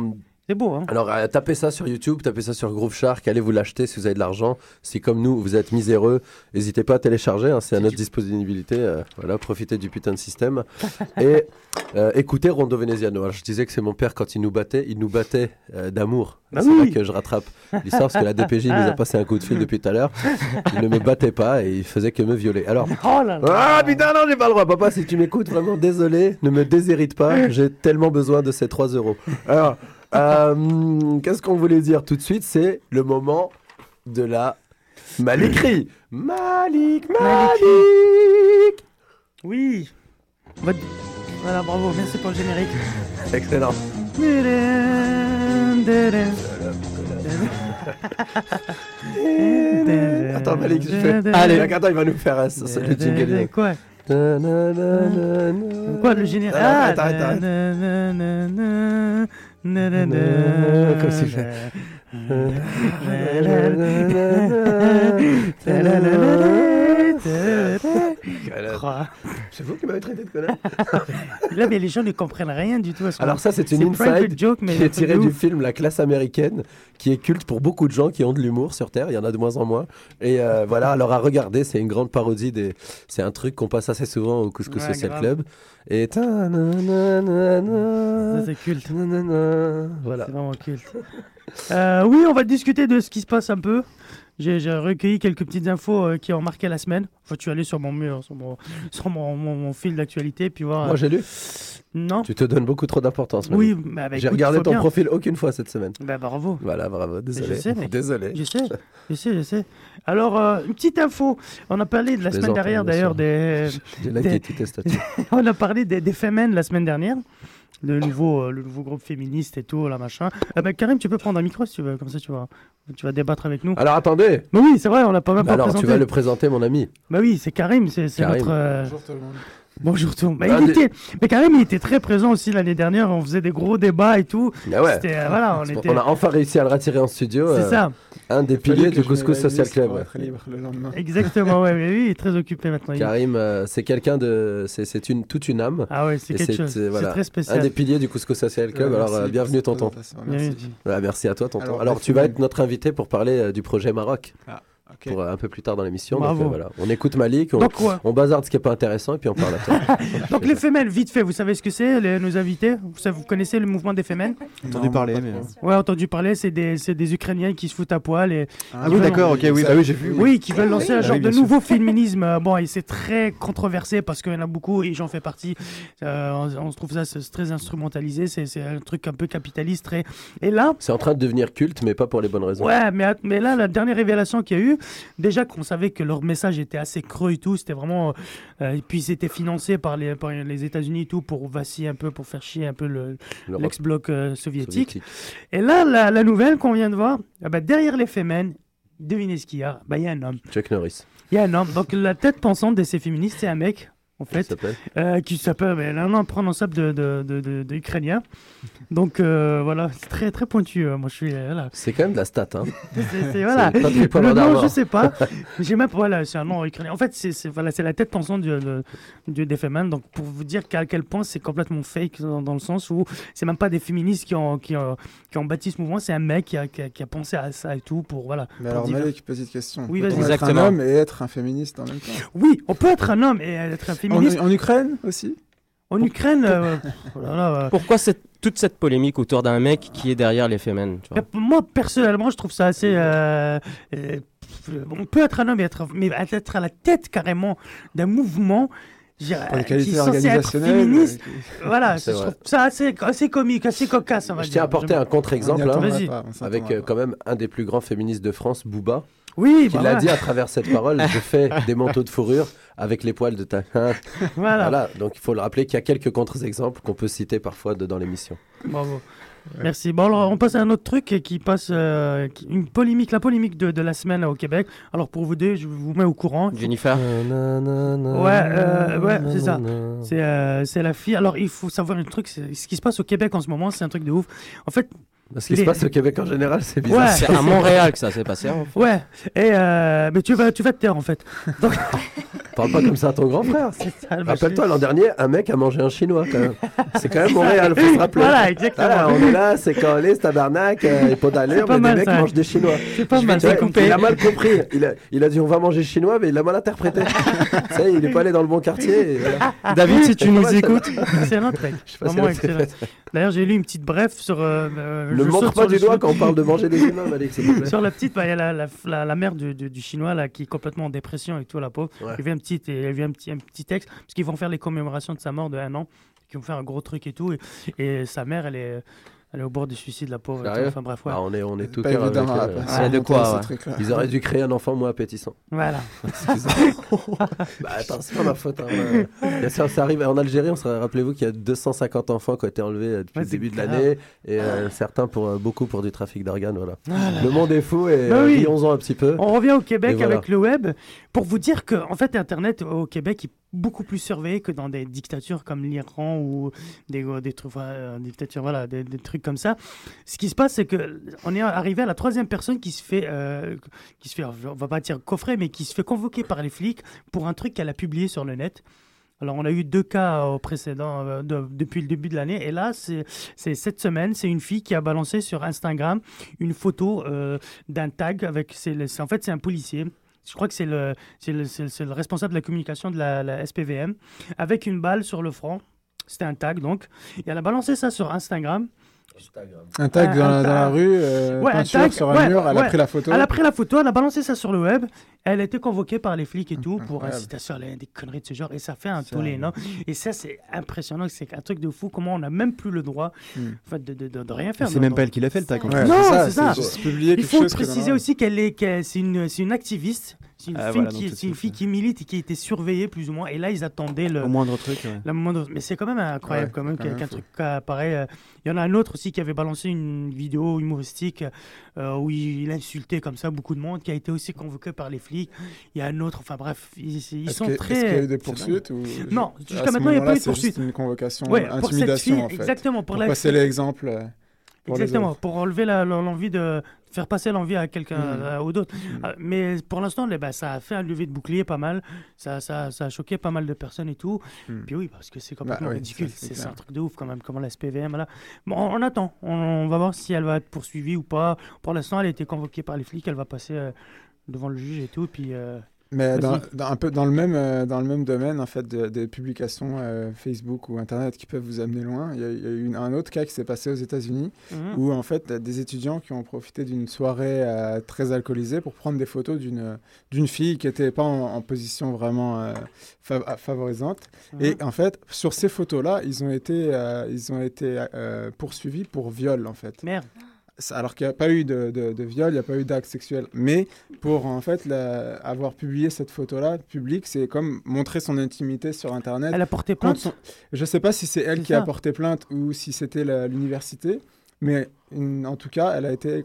C'est beau, hein. alors euh, tapez ça sur YouTube, tapez ça sur Groove Shark, allez vous l'acheter si vous avez de l'argent. Si comme nous vous êtes miséreux, n'hésitez pas à télécharger, hein, c'est à notre disponibilité. euh, voilà, profitez du putain de système. Et euh, écoutez Rondo Veneziano. Alors, je disais que c'est mon père quand il nous battait, il nous battait euh, d'amour. Ah c'est oui. là que je rattrape l'histoire parce que la DPJ nous a passé un coup de fil depuis tout à l'heure. Il ne me battait pas et il faisait que me violer. Alors Oh là là. ah putain non j'ai pas le droit papa si tu m'écoutes vraiment désolé ne me déshérite pas j'ai tellement besoin de ces 3 euros alors euh, qu'est-ce qu'on voulait dire tout de suite? C'est le moment de la Malikri Malik Malik. Oui. Voilà, bravo, merci pour le générique. excellent. Attends Malik je fais Allez. attends il va nous faire un, le jingle. Quoi? Quoi, le général Ah, Ah, attends, attends, attends. na, C'est vous qui m'avez traité de connard Là, mais les gens ne comprennent rien du tout. à ce Alors ça, c'est une inside joke, mais qui est tirée du ouf. film La classe américaine, qui est culte pour beaucoup de gens qui ont de l'humour sur Terre. Il y en a de moins en moins. Et euh, voilà, alors à regarder, c'est une grande parodie. Des... C'est un truc qu'on passe assez souvent au Couscous Ouais, Social grave. Club. Et... c'est culte. Voilà. C'est vraiment culte. Euh, oui, on va discuter de ce qui se passe un peu. J'ai recueilli quelques petites infos euh, qui ont marqué la semaine. Enfin, tu allé sur mon mur, sur mon, sur mon, mon- mon fil d'actualité, puis voir. Moi, j'ai lu. Non. Tu te donnes beaucoup trop d'importance. Oui, Manu. bah, bah, J'ai regardé ton bien. profil aucune fois cette semaine. Bah, bravo. Voilà, bravo. Désolé. Je sais. Désolé. Je sais, je sais, je sais. Alors, euh, une petite info. On a parlé de la Je semaine dernière, d'ailleurs, des. J'ai des-. On a parlé des, des Femen la semaine dernière. Le nouveau, euh, le nouveau groupe féministe et tout, là, machin. Euh, bah, Karim, tu peux prendre un micro si tu veux, comme ça tu vas, tu vas débattre avec nous. Alors attendez. Mais oui, c'est vrai, on l'a pas même Bah pas alors, présenté. tu vas le présenter, mon ami. Bah oui, c'est Karim, c'est notre. euh, Bonjour tout le monde. Bonjour tout le monde. Bah, Ah, il était... Mais Karim, il était très présent aussi l'année dernière. On faisait des gros débats et tout. Ah ouais. Euh, voilà, on était. a enfin réussi à le ratirer en studio. C'est euh, ça. Un des piliers du Couscous Social Club. le lendemain. Exactement, ouais, mais lui, il est très occupé maintenant. Karim, euh, c'est quelqu'un de. C'est une, toute une âme. Ah ouais, c'est quelque chose. euh, C'est très spécial. Un des piliers du Couscous Social Club. Ouais, Alors, merci euh, bienvenue, tonton. merci. Merci à toi, tonton. Alors, Alors, tu vas être notre invité pour parler du projet Maroc. Ah, ok. Pour euh, un peu plus tard dans l'émission. Donc, euh, voilà. On écoute Malik, on, Donc, ouais. on bazarde ce qui est pas intéressant et puis on parle à toi. Donc les femelles, vite fait, vous savez ce que c'est, les- nos invités? Vous, savez- vous connaissez le mouvement des femelles? Entendu Non, parler, mais. Ouais, entendu parler, c'est des, c'est des Ukrainiens qui se foutent à poil et Ah oui, veulent- d'accord, ok, oui, bah oui, j'ai vu. Oui, qui veulent lancer un Ah genre de sûr. nouveau féminisme. Euh, Bon, et c'est très controversé parce qu'il y en a beaucoup et j'en fais partie. Euh, on, on se trouve ça c'est très instrumentalisé, c'est c'est un truc un peu capitaliste. Très... Et là, C'est en train de devenir culte, mais pas pour les bonnes raisons. Ouais, mais, mais là, la dernière révélation qu'il y a eu, déjà qu'on savait que leur message était assez creux et tout, c'était vraiment. euh, et puis c'était financé par les, par les États-Unis et tout pour vaciller un peu, pour faire chier un peu l'ex-bloc euh, soviétique. soviétique. Et là, la, la nouvelle qu'on vient de voir, ah bah, derrière les fémènes, devinez ce qu'il y a? Bah, Il y a un homme. Chuck Norris. Il y a un homme. Donc la tête pensante de ces féministes, c'est un mec. En fait, s'appelle. euh, qui s'appelle mais, un nom prononçable de, de, de, de- de ukrainien. Donc euh, voilà, c'est très très pointu. euh, Moi je suis euh. C'est quand même de la stat. Hein. C'est- voilà. Pas Le nom, je sais pas. J'ai même voilà, c'est un nom ukrainien. En fait, c'est c'est- voilà, c'est la tête pensante du, du des Femen. Donc pour vous dire qu'à quel point c'est complètement fake dans, dans le sens où c'est même pas des féministes qui ont qui ont, qui ont bâti ce mouvement, c'est un mec qui a, qui, a, qui a pensé à ça et tout pour voilà. Mais pour alors, divers- Malik, petite question. Oui, Peut-on être un homme et être un féministe en même temps? Oui, on peut être un homme et être un En, féministe. en Ukraine aussi En Ukraine, euh, oh là là, euh, Pourquoi cette, toute cette polémique autour d'un mec qui est derrière les femmes tu vois Mais Moi, personnellement, je trouve ça assez. euh, euh, on peut être un homme, et être, mais être à la tête carrément d'un mouvement. je dirais, Pour les qui qualités est censé être organisationnelles, féministe. euh, Voilà, C'est je trouve ça assez, assez comique, assez cocasse. On va Je tiens à apporter un contre-exemple hein, avec euh, quand même un des plus grands féministes de France, Booba, Oui, qui bah l'a ouais. dit à travers cette parole Je fais des manteaux de fourrure avec les poils de ta. Voilà. Voilà, donc il faut le rappeler qu'il y a quelques contre-exemples qu'on peut citer parfois de- dans l'émission. Bravo. Merci. Bon, alors on passe à un autre truc qui passe euh, qui- une polémique, la polémique de, de la semaine au Québec. Alors pour vous deux, je vous mets au courant. Jennifer Ouais, euh, ouais, c'est ça. C'est euh, c'est la fille. Alors il faut savoir un truc, c'est- ce qui se passe au Québec en ce moment, c'est un truc de ouf. En fait, Ce qui Les- se passe au Québec en général, c'est bizarre. Ouais. C'est à Montréal que ça s'est passé. en fait. ouais. Et euh, mais tu vas, tu vas te taire en fait. Donc, Parle pas comme ça à ton grand frère. c'est ça, le machin. Rappelle-toi, l'an dernier, un mec a mangé un chinois quand même. C'est quand même Montréal, faut se rappeler. Voilà, exactement. Voilà, on est là, c'est quand les tabarnak, euh, et pas C'est d'allure, pas mais mal, des mecs ça. mangent des chinois. C'est pas mal, Tu vois, c'est coupé. Il a mal compris. Il a, il a dit on va manger chinois, mais il l'a mal interprété. Y est, il est pas allé dans le bon quartier. et voilà. David, si tu C'est nous mal, écoutes, Excellent. Je sais. D'ailleurs, j'ai lu une petite bref sur. euh, euh, Ne je montre pas du doigt quand on parle de manger des humains, Malik, s'il te plaît. Sur la petite, bah, il y a la, la, la, la mère du, du, du chinois là, qui est complètement en dépression et tout, la pauvre. Ouais. Il y avait un petit, il y un petit, un petit texte, parce qu'ils vont faire les commémorations de sa mort de un an, qui vont faire un gros truc et tout. Et, et sa mère, elle est, elle est au bord du suicide, la pauvre. Sérieux Enfin bref, ouais. Ah, on est, on est tout Pas cœur avec elle. passer de en quoi, ouais. Ils auraient dû créer un enfant moins appétissant. Voilà. Bah attends, c'est pas ma faute. hein, ouais. Bien sûr, ça arrive en Algérie. On se rappelez-vous qu'il y a 250 enfants qui ont été enlevés euh, depuis Ouais, le début de l'année et euh, certains pour euh, beaucoup pour du trafic d'organes. Voilà. le monde est fou et Bah euh, oui. rions-en un petit peu. On revient au Québec voilà. avec le web pour vous dire que en fait Internet au Québec il beaucoup plus surveillé que dans des dictatures comme l'Iran ou des, des trucs, euh, dictatures, voilà, des, trucs comme ça. Ce qui se passe, c'est que on est arrivé à la troisième personne qui se fait, euh, qui se fait, on va pas dire coffret, mais qui se fait convoquer par les flics pour un truc qu'elle a publié sur le net. Alors, on a eu deux cas au précédent euh, de- depuis le début de l'année. Et là, c'est cette semaine, c'est une fille qui a balancé sur Instagram une photo euh, d'un tag avec. en fait, c'est un policier. Je crois que c'est le, responsable de la communication de la, la SPVM avec une balle sur le front. C'était un tag donc. Et elle a balancé ça sur Instagram. Un tag dans, la- dans la rue, euh, Ouais, un peinture tag, sur un ouais, mur, elle a pris la photo. Elle a pris la photo, elle a balancé ça sur le web. Elle a été convoquée par les flics et tout pour incitation à des conneries de ce genre. Et ça fait un tollé énorme. Et ça, c'est impressionnant. C'est un truc de fou. Comment on n'a même plus le droit Hmm. en fait, de, de, de- de rien faire. C'est même pas elle qui l'a fait, le tag. en Ouais, fait. non, c'est ça, Il faut préciser aussi qu'elle est, c'est une, activiste. C'est une, Ah, fille voilà, qui, une fille milite et qui a été surveillée plus ou moins. Et là, ils attendaient le. Au moindre truc. ouais. la moindre- Mais c'est quand même incroyable Ouais, quand même qu'un truc euh, pareil. euh, Il y en a un autre aussi qui avait balancé une vidéo humoristique euh, où il, insultait comme ça beaucoup de monde, qui a été aussi convoqué par les flics. Il y a un autre, enfin bref, ils, sont que- très. Est-ce qu'il y a eu des c'est poursuites ou... Non, jusqu'à maintenant, il n'y a pas eu de c'est juste poursuite. une convocation, Ouais, pour cette intimidation fille, en fait. exactement, pour la passer l'exemple. Pour Exactement, pour enlever l'envie de faire passer l'envie à quelqu'un Mm. euh, ou d'autre. Euh, mais pour l'instant, bah, ça a fait un lever de bouclier pas mal. Ça, ça, ça a choqué pas mal de personnes et tout. Mm. Puis oui, parce que c'est complètement Bah oui, ridicule. c'est un truc de ouf quand même, comment la SPVM. Là. Bon, on, on attend. On, on va voir si elle va être poursuivie ou pas. Pour l'instant, elle a été convoquée par les flics. Elle va passer euh, devant le juge et tout. Puis. euh, Mais dans, un peu dans le même euh, dans le même domaine en fait de- des publications euh, Facebook ou Internet qui peuvent vous amener loin, il y a, il y a eu une- un autre cas qui s'est passé aux États-Unis Mhm. où en fait des étudiants qui ont profité d'une soirée euh, très alcoolisée pour prendre des photos d'une d'une fille qui n'était pas en, en position vraiment euh, fa- favorisante et Mhm. en fait sur ces photos là ils ont été ils ont été poursuivis pour viol en fait. Merde. Alors qu'il n'y a pas eu de, de, de viol, il n'y a pas eu d'acte sexuel. Mais pour en fait la- avoir publié cette photo-là publique, c'est comme montrer son intimité sur Internet. Elle a porté plainte son- Je ne sais pas si c'est elle qui a porté plainte ou si c'était l'université. Mais une- en tout cas, elle a été,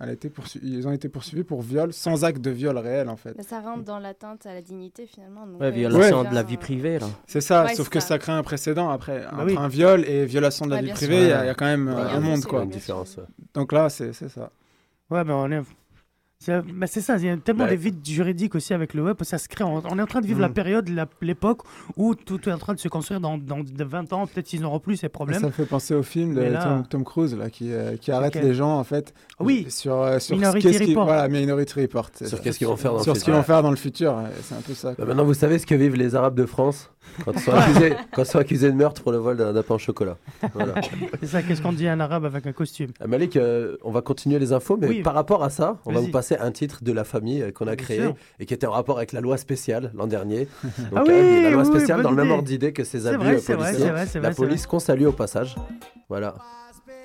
elle a été poursu- ils ont été poursuivis pour viol sans acte de viol réel en fait. Ça rentre dans l'atteinte à la dignité finalement. donc, Ouais, euh, violation de la vie privée, là. C'est ça, Ouais, sauf que ça. ça crée un précédent après. Bah entre oui. un viol et violation de la Ouais, vie privée, il y, a- il y a quand même un monde quoi. Différence. ouais. Donc là, c'est c'est ça. Ouais, mais on est. C'est bah, c'est ça, il y a tellement Bah, de vides juridiques aussi avec le web, ça se crée. On, on est en train de vivre la Mm. période, l'époque où tout est en train de se construire dans, dans de 20 ans, peut-être qu'ils n'auront plus ces problèmes. Ça me fait penser au film de là- Tom, Tom Cruise là, qui, euh, qui arrête les gens en fait. Oui. Sur, euh, sur Minority qu'ils- Report. Voilà, Minority Report. Sur qu'est-ce qu'ils vont faire dans Sur le ce qu'ils futur. vont faire dans le futur. C'est un peu ça. Bah, maintenant, vous savez ce que vivent les Arabes de France? Quand ils sont accusés, quand ils sont accusés de meurtre pour le vol d'un pain au chocolat. Voilà. C'est ça, qu'est-ce qu'on dit à un arabe avec un costume Euh, Malik, euh, on va continuer les infos, mais Oui. par rapport à ça, on va vous passer un titre de la famille euh, qu'on a créé sûr. et qui était en rapport avec la loi spéciale l'an dernier. Donc, Ah euh, oui, la loi oui, spéciale dans le même idée. ordre d'idée que ces abus vrai, c'est vrai, policiers. vrai, la vrai, police qu'on salue au passage. Voilà,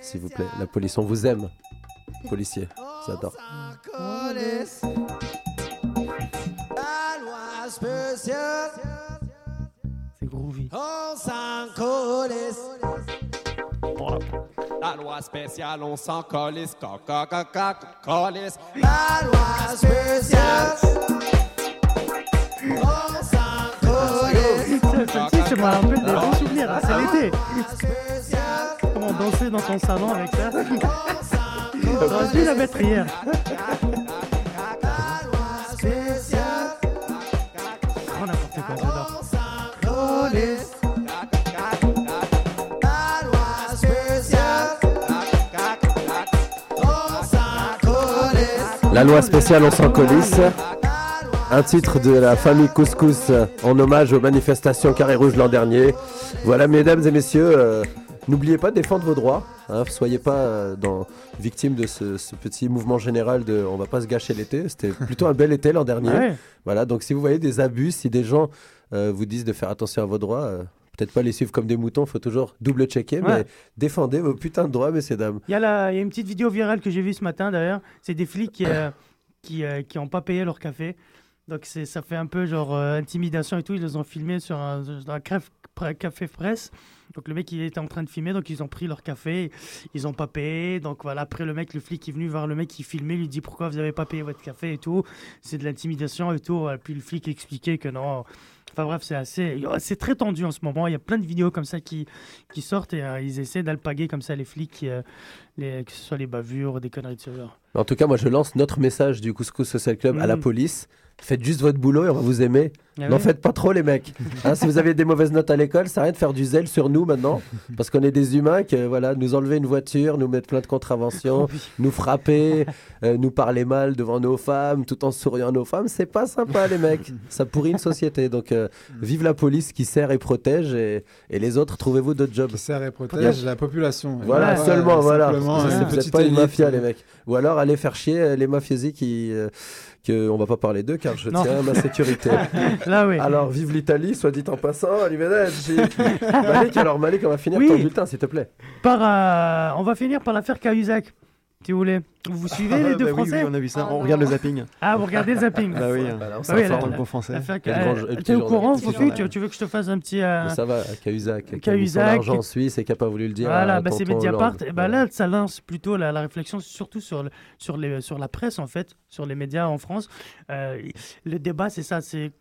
s'il vous plaît, la police, on vous aime, policiers, j'adore. La loi spéciale. On s'en colisse. La loi spéciale, on s'en colisse. La loi spéciale. On s'en colisse. Me rappelle des bons souvenirs, c'est l'été. Comment danser dans ton salon avec ça? J'aurais dû la mettre hier. La loi spéciale, on s'en colisse. Un titre de la famille Couscous en hommage aux manifestations Carré Rouge l'an dernier. Voilà, mesdames et messieurs, euh, n'oubliez pas de défendre vos droits. Hein, soyez pas euh, dans, victimes de ce, ce petit mouvement général de on va pas se gâcher l'été. C'était plutôt un bel été l'an dernier. Ouais. Voilà, donc si vous voyez des abus, si des gens euh, vous disent de faire attention à vos droits, euh, peut-être pas les suivre comme des moutons, faut toujours double checker, Ouais. mais défendez vos putains de droits, messieurs dames. Il y, y a une petite vidéo virale que j'ai vue ce matin d'ailleurs. C'est des flics qui euh, qui, euh, qui ont pas payé leur café. Donc ça fait un peu genre euh, intimidation et tout. Ils les ont filmés sur un, dans un crève- café presse. Donc le mec il était en train de filmer, donc ils ont pris leur café, ils ont pas payé. Donc voilà, après le mec, le flic est venu voir le mec qui filmait, lui dit pourquoi vous avez pas payé votre café et tout? C'est de l'intimidation et tout. Et puis le flic expliquait que non, Enfin bref, c'est assez, c'est très tendu en ce moment. Il y a plein de vidéos comme ça qui, qui sortent et euh, ils essaient d'alpaguer comme ça les flics, qui, euh, les, que ce soit les bavures, des conneries de ce genre. En tout cas, moi, je lance notre message du Couscous Social Club à la Mm. police. Faites juste votre boulot et on va vous aimer. Ah N'en faites pas trop, les mecs. Hein, si vous avez des mauvaises notes à l'école, ça arrête de faire du zèle sur nous maintenant. Parce qu'on est des humains, que voilà, nous enlever une voiture, nous mettre plein de contraventions, nous frapper, euh, nous parler mal devant nos femmes, tout en souriant à nos femmes, c'est pas sympa, les mecs. Ça pourrit une société. Donc, euh, vive la police qui sert et protège et, et les autres, trouvez-vous d'autres jobs. Qui sert et protège la population. Voilà, Voilà, seulement, voilà. Vous n'êtes pas une mafia, les mecs. Ou alors, allez faire chier euh, les mafiosi qui. euh, que on va pas parler d'eux car je Non. tiens à ma sécurité. Là, oui. Alors, vive l'Italie, soit dit en passant. Arrivederci. Malik, alors, Malik, on va finir Oui. ton bulletin, s'il te plaît. Par, euh, on va finir par l'affaire Cahuzac, si vous voulez. Vous suivez les deux Bah oui, Français oui, on a vu ça. On regarde le zapping. Ah, vous regardez le zapping Bah oui, hein. Bah là, on Ah s'en oui, sort la- la- bon français. euh, T'es au courant, Fofu tu, tu veux que je te fasse un petit. euh, Ça va, Cahuzac, qui Cahuzac. argent en Suisse et qui n'a pas voulu le dire. Voilà, à bah, c'est Mediapart. Et bah, là, ça lance plutôt la, la réflexion, surtout sur, le- sur, les, sur la presse, en fait, sur les médias en France. Euh, le débat, c'est ça, c'est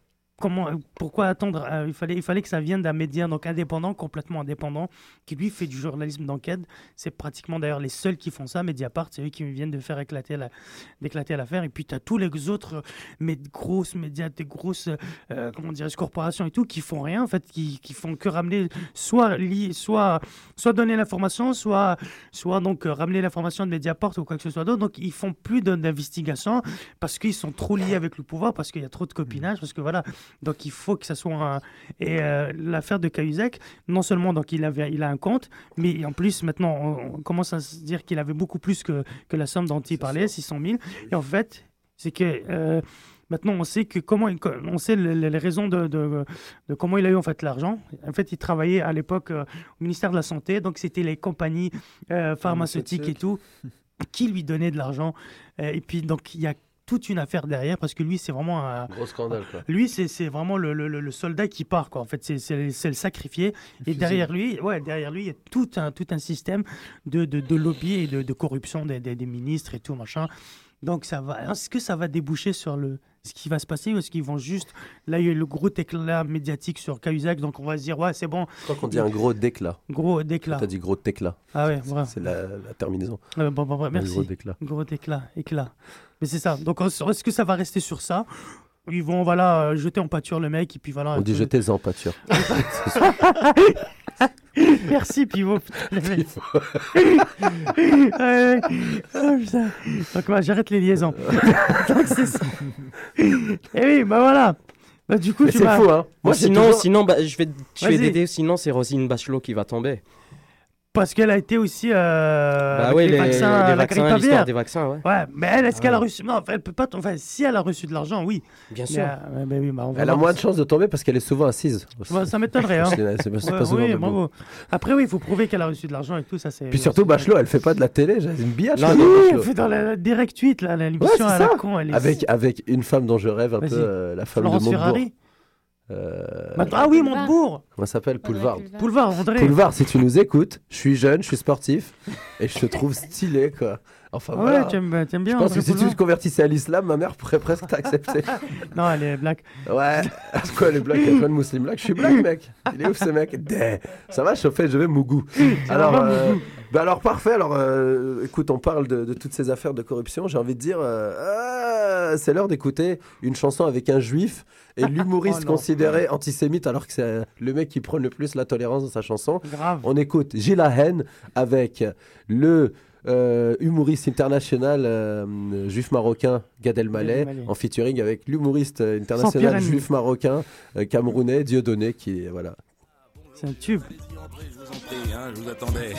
comment, pourquoi attendre euh, il, fallait, il fallait que ça vienne d'un média donc indépendant, complètement indépendant, qui lui fait du journalisme d'enquête. C'est pratiquement d'ailleurs les seuls qui font ça, Mediapart, c'est eux qui viennent de faire éclater la- d'éclater l'affaire. Et puis tu as tous les autres euh, mais, grosses médias, des grosses euh, comment dirais corporations et tout, qui font rien, en fait, qui, qui font que ramener, soit, soit, soit donner l'information, soit, soit donc euh, ramener l'information de Mediapart ou quoi que ce soit d'autre. Donc ils font plus d'investigation parce qu'ils sont trop liés avec le pouvoir, parce qu'il y a trop de copinage, parce que voilà. Donc il faut que ça soit un... Et euh, l'affaire de Cahuzac, non seulement donc il, avait, il a un compte, mais en plus maintenant on, on commence à se dire qu'il avait beaucoup plus que, que la somme dont il parlait, 600 000. Et en fait, c'est que... euh, Maintenant, on sait que comment il- on sait les, raisons de, de, de comment il a eu en fait l'argent. En fait, il travaillait à l'époque euh, au ministère de la santé, donc c'était les compagnies euh, pharmaceutiques et tout qui lui donnaient de l'argent. Euh, et puis donc il y a toute une affaire derrière parce que lui c'est vraiment un Gros scandale, quoi. lui, c'est c'est vraiment le, le- soldat qui part, quoi. En fait, c'est- c'est c'est le sacrifié. Et derrière lui, ouais, derrière lui, il y a tout un, tout un système de, de, de lobby et de, de corruption des, des, des ministres et tout, machin. Donc, ça va. Est-ce que ça va déboucher sur le, ce qui va se passer ou est-ce qu'ils vont juste. Là, il y a eu le gros éclat médiatique sur Cahuzac, donc on va se dire, ouais, c'est bon. Je crois qu'on dit un gros déclat. Gros déclat. T'as dit gros déclat. Ah ouais. C'est la, la terminaison. Euh, bon, bon, merci. gros déclat. Gros éclat, éclat. Mais c'est ça. Donc, est-ce que ça va rester sur ça? Ils vont, voilà, jeter en pâture le mec, et puis voilà. On dit tout- jetez-en pâture. Merci, Pivot. Oh. Donc, bah, j'arrête les liaisons. Donc, c'est ça. Et oui, bah voilà. Bah, du coup, Mais tu c'est fou, hein. Moi, sinon, toujours- sinon bah, je vais, je vais t'aider. Sinon, c'est Rosine Bachelot qui va tomber. Parce qu'elle a été aussi. Euh, Bah avec oui, les, les- vaccins, les la vaccins, grippe des vaccins, ouais. Ouais, mais elle, est-ce qu'elle a reçu. Non, enfin, elle peut pas. Enfin, si elle a reçu de l'argent, oui. Bien Mais, sûr. euh, ouais, bah oui, bah, on va Elle a moins de chances de tomber parce qu'elle est souvent assise. Ça m'étonnerait. Hein. C'est c'est pas, c'est Ouais, pas souvent oui, bravo. Après, oui, il faut prouver qu'elle a reçu de l'argent et tout. Ça, c'est. Puis surtout, Bachelot, elle fait pas de la télé, j'ai une biatch. Non, oui, elle fait dans la, Direct 8, là, Ouais, l'émission c'est à ça. la con. Elle est... avec, avec une femme dont je rêve un peu, euh, la femme Florence de. Ferrari Euh, Ah oui, Montebourg Comment ça s'appelle Poulevard. Poulevard, André. Poulevard, si tu nous écoutes, je suis jeune, je suis sportif et je te trouve stylé, quoi. Enfin, Ah voilà. ouais, tu aimes, bien Je pense André que si tu te convertissais à l'islam, ma mère pourrait presque t'accepter. Non, elle est black. Ouais, quoi, les blacks, il y a plein de musulmans blacks. Je suis black, mec. Il est ouf, ce mec. Deh. Ça va, chauffé, je vais Mougou. Alors, euh, bah alors, parfait. Alors, euh, écoute, on parle de, de toutes ces affaires de corruption. J'ai envie de dire, euh, ah, c'est l'heure d'écouter une chanson avec un juif et l'humoriste Oh considéré antisémite, alors que c'est le mec qui prône le plus la tolérance dans sa chanson. Grave. On écoute J'ai la haine avec le euh, humoriste international euh, juif marocain Gad Elmaleh en featuring avec l'humoriste international juif marocain euh, camerounais Dieudonné qui est voilà. C'est un tube. Hein, je vous attendais.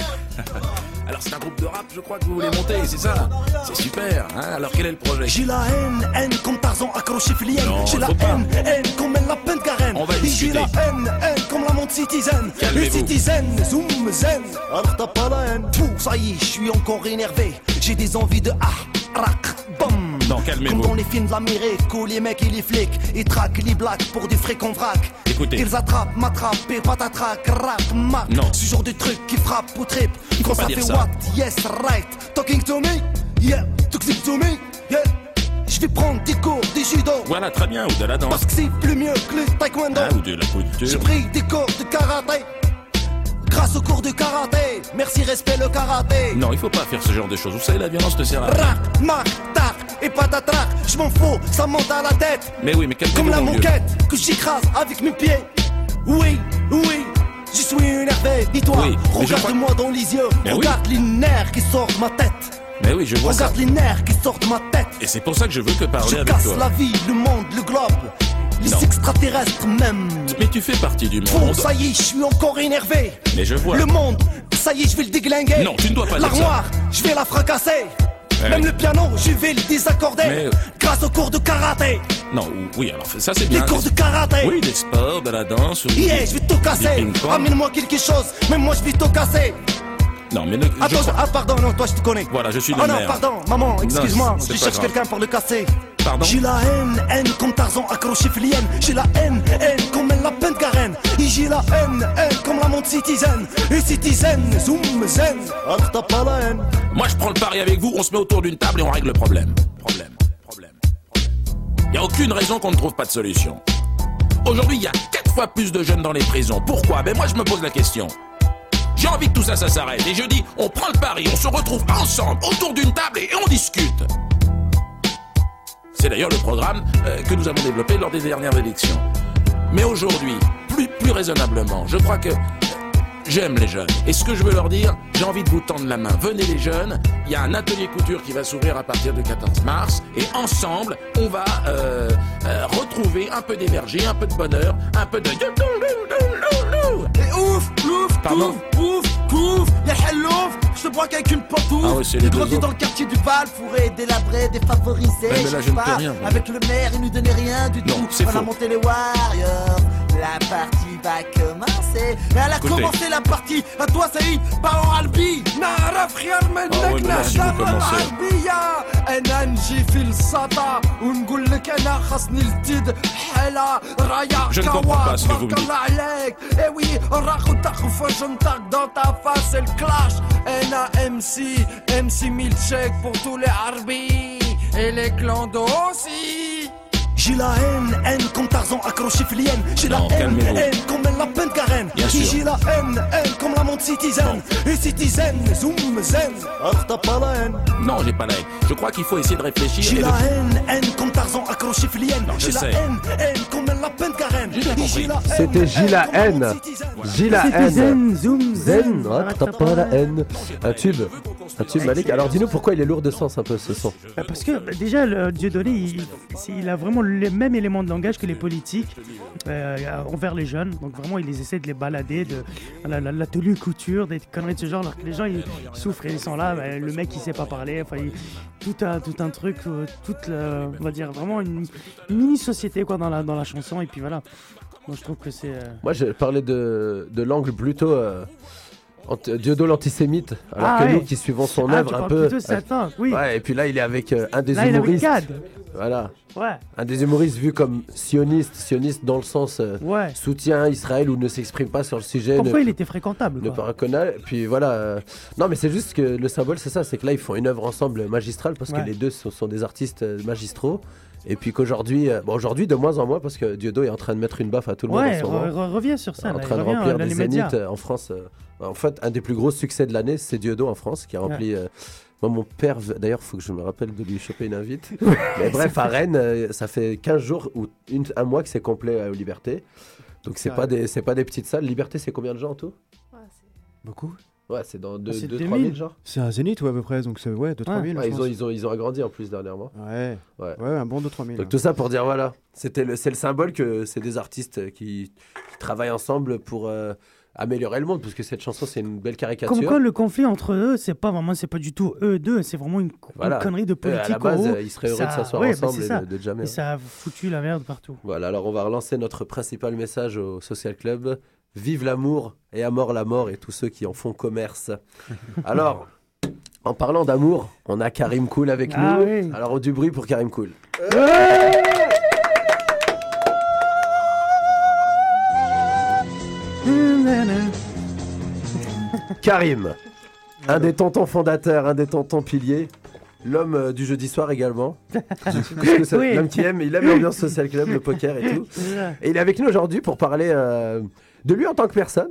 Alors c'est un groupe de rap, je crois que vous voulez monter, c'est ça C'est super, hein Alors quel est le projet J'ai la haine, haine comme Tarzan accroché filière. Non, J'ai la pas. haine, haine comme la peine Karen. On va J'ai la haine, haine comme la montre citizen. Les citizens, zoom, zen. Alors t'as pas la haine. Tout, ça y est, je suis encore énervé. J'ai des envies de ah, rac, bam. Non, Comme calmez-vous. dans les films de l'Amérique où les mecs et les flics ils traquent les blacks pour du fric en vrac. Écoutez. Ils attrapent, m'attrapent et patatrac, rap, mac. Non. Ce genre de truc qui frappe ou trip. Quand ça fait what? Yes, right. Talking to me? Yeah. Talking to me? Yeah. je vais prendre des cours de judo. Voilà, très bien, ou de la danse. Parce que c'est plus mieux que le taekwondo. Ah, ou de la J'ai pris des cours de karaté. Grâce au cours de karaté, merci, respect le karaté. Non, il faut pas faire ce genre de choses. Vous savez, la violence ne sert à rien. Rac, marc, tac et patatrac, je m'en fous, ça monte à la tête. Mais oui, mais quel Comme la moquette que j'écrase avec mes pieds. Oui, oui, je suis énervé. Et toi, Oui, regarde-moi dans les yeux. Mais oui. regarde les nerfs qui sortent de ma tête. Mais oui, je vois ça. Regarde les nerfs qui sortent de ma tête. Et c'est pour ça que je veux que parler Je avec casse toi. la vie, le monde, le globe. Les Non. extraterrestres même. Mais tu fais partie du Bon, monde. ça y est, je suis encore énervé. Mais je vois. Le monde, ça y est, je vais le déglinguer. Non, tu ne dois pas. L'armoire, je vais la fracasser. Ouais. Même le piano, je vais le désaccorder. Mais- Grâce au cours de karaté. Non, oui, alors ça c'est Les bien. cours de karaté. Oui, des sports, de la danse. Yeah, je vais tout casser. Amène-moi quelque chose. Même moi, je vais tout casser. Non, mais je Attends, crois- ah, pardon, non, toi, je te connais. Voilà, je suis le Ah non, maire. pardon, maman, excuse-moi. Je cherche quelqu'un pour le casser. Pardon J'ai la haine, haine comme Tarzan accroché flienne. J'ai la haine, haine comme la peine Karen. Et j'ai la haine, haine comme la montre citizen. Et citizen, zoom, zen. T'as pas la haine. Moi, je prends le pari avec vous, on se met autour d'une table et on règle le problème. Problème, problème, problème. Y a aucune raison qu'on ne trouve pas de solution. Aujourd'hui, il y a quatre fois plus de jeunes dans les prisons. Pourquoi? Ben moi, je me pose la question. J'ai envie que tout ça, ça s'arrête. Et je dis, on prend le pari, on se retrouve ensemble autour d'une table et on discute. C'est d'ailleurs le programme euh, que nous avons développé lors des dernières élections. Mais aujourd'hui, plus, raisonnablement, je crois que j'aime les jeunes. Et ce que je veux leur dire, j'ai envie de vous tendre la main. Venez les jeunes, il y a un atelier couture qui va s'ouvrir à partir du 14 mars. Et ensemble, on va euh, euh, retrouver un peu d'énergie, un peu de bonheur, un peu de... Et ouf, ouf, Pardon ouf, ouf, ouf, les hellouf, je te broque avec une pantoufle. Ah ouais, J'ai grandi dans le quartier du Val, fourré, délabré, défavorisé. Ouais, mais là, sais je ne peux rien. Avec le maire, il nous donnait rien du Non, tout. On a faux. monté les Warriors La partie va commencer. Et elle a Écoutez. commencé la partie. À toi, Saïd, pas en Albi. Naraf خيار Ah ouais, منك mais là, si vous نهضر commencez. العربية أنا نجي في السطا ونقول لك أنا خصني التد حالة رايا Je ne comprends pas ce que vous me تبارك dites. الله عليك Eh oui, راح وتخفى جنطك dans ta face c'est le clash انا MC MC milkshake pour tous les arbis et les clandos aussi J'ai la haine, haine comme Tarzan accroché flienne. J'ai la haine, haine comme la peine sûr. J'ai la haine, haine comme la montre citizen. Et citizen, zoom, zen. Alors t'as pas la haine. Non, j'ai pas la haine. Je crois qu'il faut essayer de réfléchir. J'ai la haine, haine comme Tarzan accroché flienne. J'ai la haine, haine comme la peine Karen. Et j'ai la haine, C'était J la haine. J la C'était haine. zen, zoom, Zen. Ah, t'as pas la haine. Un tube. Un tube, Malik. Alors dis-nous pourquoi il est lourd de sens un peu ce son. Parce que déjà, le Dieudonné, il, c'est- il a vraiment les mêmes éléments de langage que les politiques euh, envers les jeunes. Donc vraiment, il les essaie de les balader, de la, la, la tenue couture, des conneries de ce genre, alors que les gens, ils, ils souffrent ils sont là. bah, le mec, il sait pas parler. Enfin, tout, un, tout un truc, euh, toute, on va dire, vraiment une, mini-société quoi, dans, la, dans la chanson. Et puis voilà. Moi, je trouve que c'est... euh, Moi, j'ai parlé de, de l'angle plutôt euh, Dieudo l'antisémite, alors Ah que ouais. nous qui suivons son Ah, œuvre tu un peu. de Satan, oui. Ouais, et puis là, il est avec euh, un des Là, il est avec humoristes. Gad. Voilà. Ouais. Un des humoristes vu comme sioniste, sioniste dans le sens euh, Ouais. soutien Israël ou ne s'exprime pas sur le sujet. Comme quoi, ne- il était fréquentable. ne pas reconnaître. Puis voilà. euh, Non, mais c'est juste que le symbole, c'est ça. C'est que là, ils font une œuvre ensemble magistrale parce Ouais. que les deux sont, sont des artistes euh, magistraux. Et puis qu'aujourd'hui, euh, bon, aujourd'hui de moins en moins parce que Dieudo est en train de mettre une baffe à tout le monde Ouais, ce moment. re- re- reviens sur ça. en là, train il de remplir des médias. zéniths euh, en France. euh, En fait, un des plus gros succès de l'année, c'est Dieudo en France qui a rempli. euh, Moi, mon père, d'ailleurs, il faut que je me rappelle de lui choper une invite. Mais bref, à Rennes, euh, ça fait 15 jours ou une- un mois que c'est complet euh, aux Libertés. Donc, c'est Ah pas, des, c'est pas des petites salles. Liberté, c'est combien de gens en tout? Beaucoup Ouais, c'est dans Ah, c'est 2-3 2000. 000 genre. C'est un zénith, ouais, à peu près, donc c'est ouais, 2-3 000. Ouais, je ils, ont, ils, ont, ils ont agrandi en plus dernièrement. Ouais. Ouais. Ouais, un bon 2-3 000. Donc tout ça pour dire voilà, c'était le, c'est le symbole que c'est des artistes qui, qui travaillent ensemble pour euh, améliorer le monde, parce que cette chanson c'est une belle caricature. Comme quoi, le conflit entre eux, c'est pas vraiment, c'est pas du tout eux deux, c'est vraiment une, connerie de Eux, à la politique. base, ils seraient heureux Ça- de s'asseoir ouais, bah, ensemble c'est et ça. de- de jamais. Et ça a foutu la merde partout. Voilà, alors on va relancer notre principal message au Social Club. Vive l'amour et à mort la mort et tous ceux qui en font commerce. Alors, en parlant d'amour, on a Karim Cool avec Ah nous. oui. Alors du bruit pour Karim Cool. Karim, un des tontons fondateurs, un des tontons piliers. L'homme euh, du jeudi soir également. Oui. L'homme qui aime, il aime l'ambiance social club, le poker et tout. Et il est avec nous aujourd'hui pour parler euh, de lui en tant que personne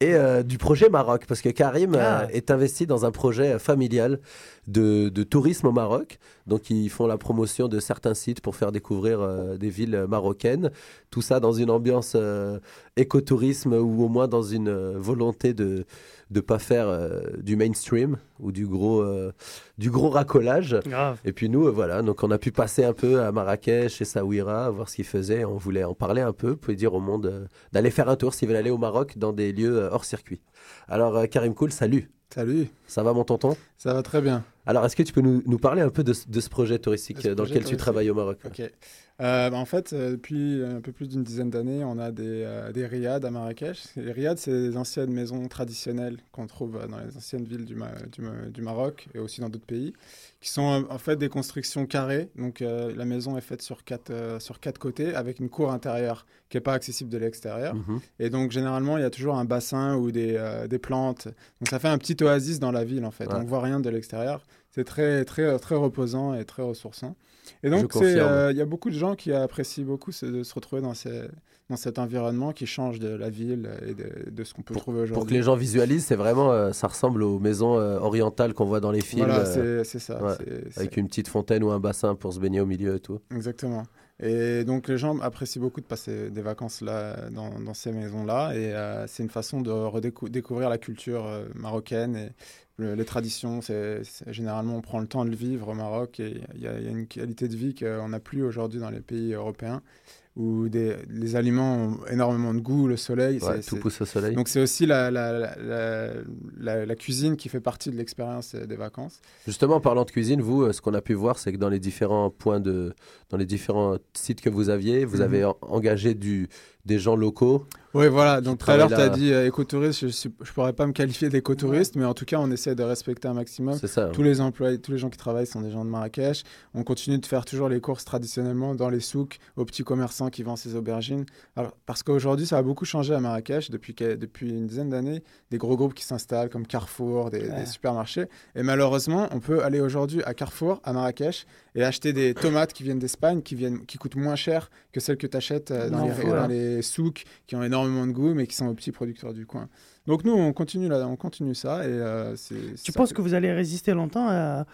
et euh, du projet Maroc. Parce que Karim euh, Ah. est investi dans un projet familial de, de tourisme au Maroc. Donc ils font la promotion de certains sites pour faire découvrir euh, des villes marocaines. Tout ça dans une ambiance euh, écotourisme ou au moins dans une euh, volonté de ne pas faire euh, du mainstream ou du gros, euh, du gros racolage. Grave. Et puis nous, euh, voilà, donc on a pu passer un peu à Marrakech, chez Saouira, voir ce qu'ils faisaient. On voulait en parler un peu, pouvez dire au monde euh, d'aller faire un tour s'ils veulent aller au Maroc dans des lieux euh, hors circuit. Alors euh, Karim Koul, salut. Salut. Ça va mon tonton? Ça va très bien. Alors est-ce que tu peux nous, nous parler un peu de, ce- de ce projet touristique ce euh, dans projet lequel tu travailles au Maroc Ok. Euh, bah, en fait, euh, depuis un peu plus d'une dizaine d'années, on a des, euh, des riads à Marrakech. Les riads, c'est des anciennes maisons traditionnelles qu'on trouve dans les anciennes villes du, Ma- du, Ma- du Maroc et aussi dans d'autres pays, qui sont en fait des constructions carrées. Donc euh, la maison est faite sur quatre, sur quatre côtés avec une cour intérieure qui n'est pas accessible de l'extérieur. Mhm. Et donc généralement, il y a toujours un bassin ou des, des plantes. Donc ça fait un petit oasis dans la ville en fait. Ouais. On voit rien de l'extérieur. C'est très, très, très reposant et très ressourçant. Et donc, euh, il y a beaucoup de gens qui apprécient beaucoup de se retrouver dans, ces, dans cet environnement qui change de la ville et de, de ce qu'on peut trouver aujourd'hui. Pour que les gens visualisent, c'est vraiment, euh, ça ressemble aux maisons euh, orientales qu'on voit dans les films. Voilà, c'est- ça, ouais, Avec une petite fontaine ou un bassin pour se baigner au milieu et tout. Exactement. Et donc les gens apprécient beaucoup de passer des vacances là, dans, ces maisons-là. Et euh, c'est une façon de redécouvrir la culture euh, marocaine et le- les traditions. C'est, généralement, on prend le temps de le vivre au Maroc et il y, y a une qualité de vie qu'on n'a plus aujourd'hui dans les pays européens où des, les aliments ont énormément de goût, le soleil. Ouais, tout pousse au soleil. Donc c'est aussi la, la, cuisine qui fait partie de l'expérience euh, des vacances. Justement, en parlant de cuisine, vous, euh, ce qu'on a pu voir, c'est que dans les différents points de, dans les différents sites que vous aviez, vous Mhm. avez en- engagé du, des gens locaux. Oui, voilà. Donc tout à l'heure, tu as dit euh, écotouriste. Je ne pourrais pas me qualifier d'écotouriste, mais en tout cas, on essaie de respecter un maximum. C'est ça. Tous les employés, tous les gens qui travaillent sont des gens de Marrakech. On continue de faire toujours les courses traditionnellement dans les souks, aux petits commerçants qui vendent ses aubergines. Alors, parce qu'aujourd'hui, ça a beaucoup changé à Marrakech depuis, depuis une dizaine d'années. Des gros groupes qui s'installent comme Carrefour, des, Ouais. des supermarchés. Et malheureusement, on peut aller aujourd'hui à Carrefour, à Marrakech, et acheter des tomates qui viennent d'Espagne, qui, viennent, qui coûtent moins cher que celles que tu achètes dans, Non, les, dans les souks, qui ont énormément de goût, mais qui sont aux petits producteurs du coin. Donc nous, on continue, là, on continue ça. Et, euh, c'est- Tu penses que vous allez résister longtemps à,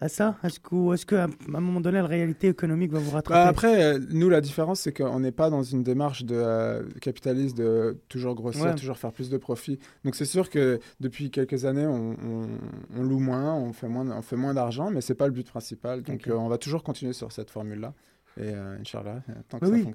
à ça? Est-ce que- ou est-ce qu'à un moment donné, la réalité économique va vous rattraper? Bah, après, euh, nous, la différence, c'est qu'on n'est pas dans une démarche de euh, capitaliste de toujours grossir, Ouais. toujours faire plus de profit. Donc, c'est sûr que depuis quelques années, on, on- on loue moins, on fait moins, on fait moins d'argent, mais c'est pas le but principal. Donc, euh, on va toujours continuer sur cette formule-là. Et euh, Inch'Allah, tant que Oui, ça.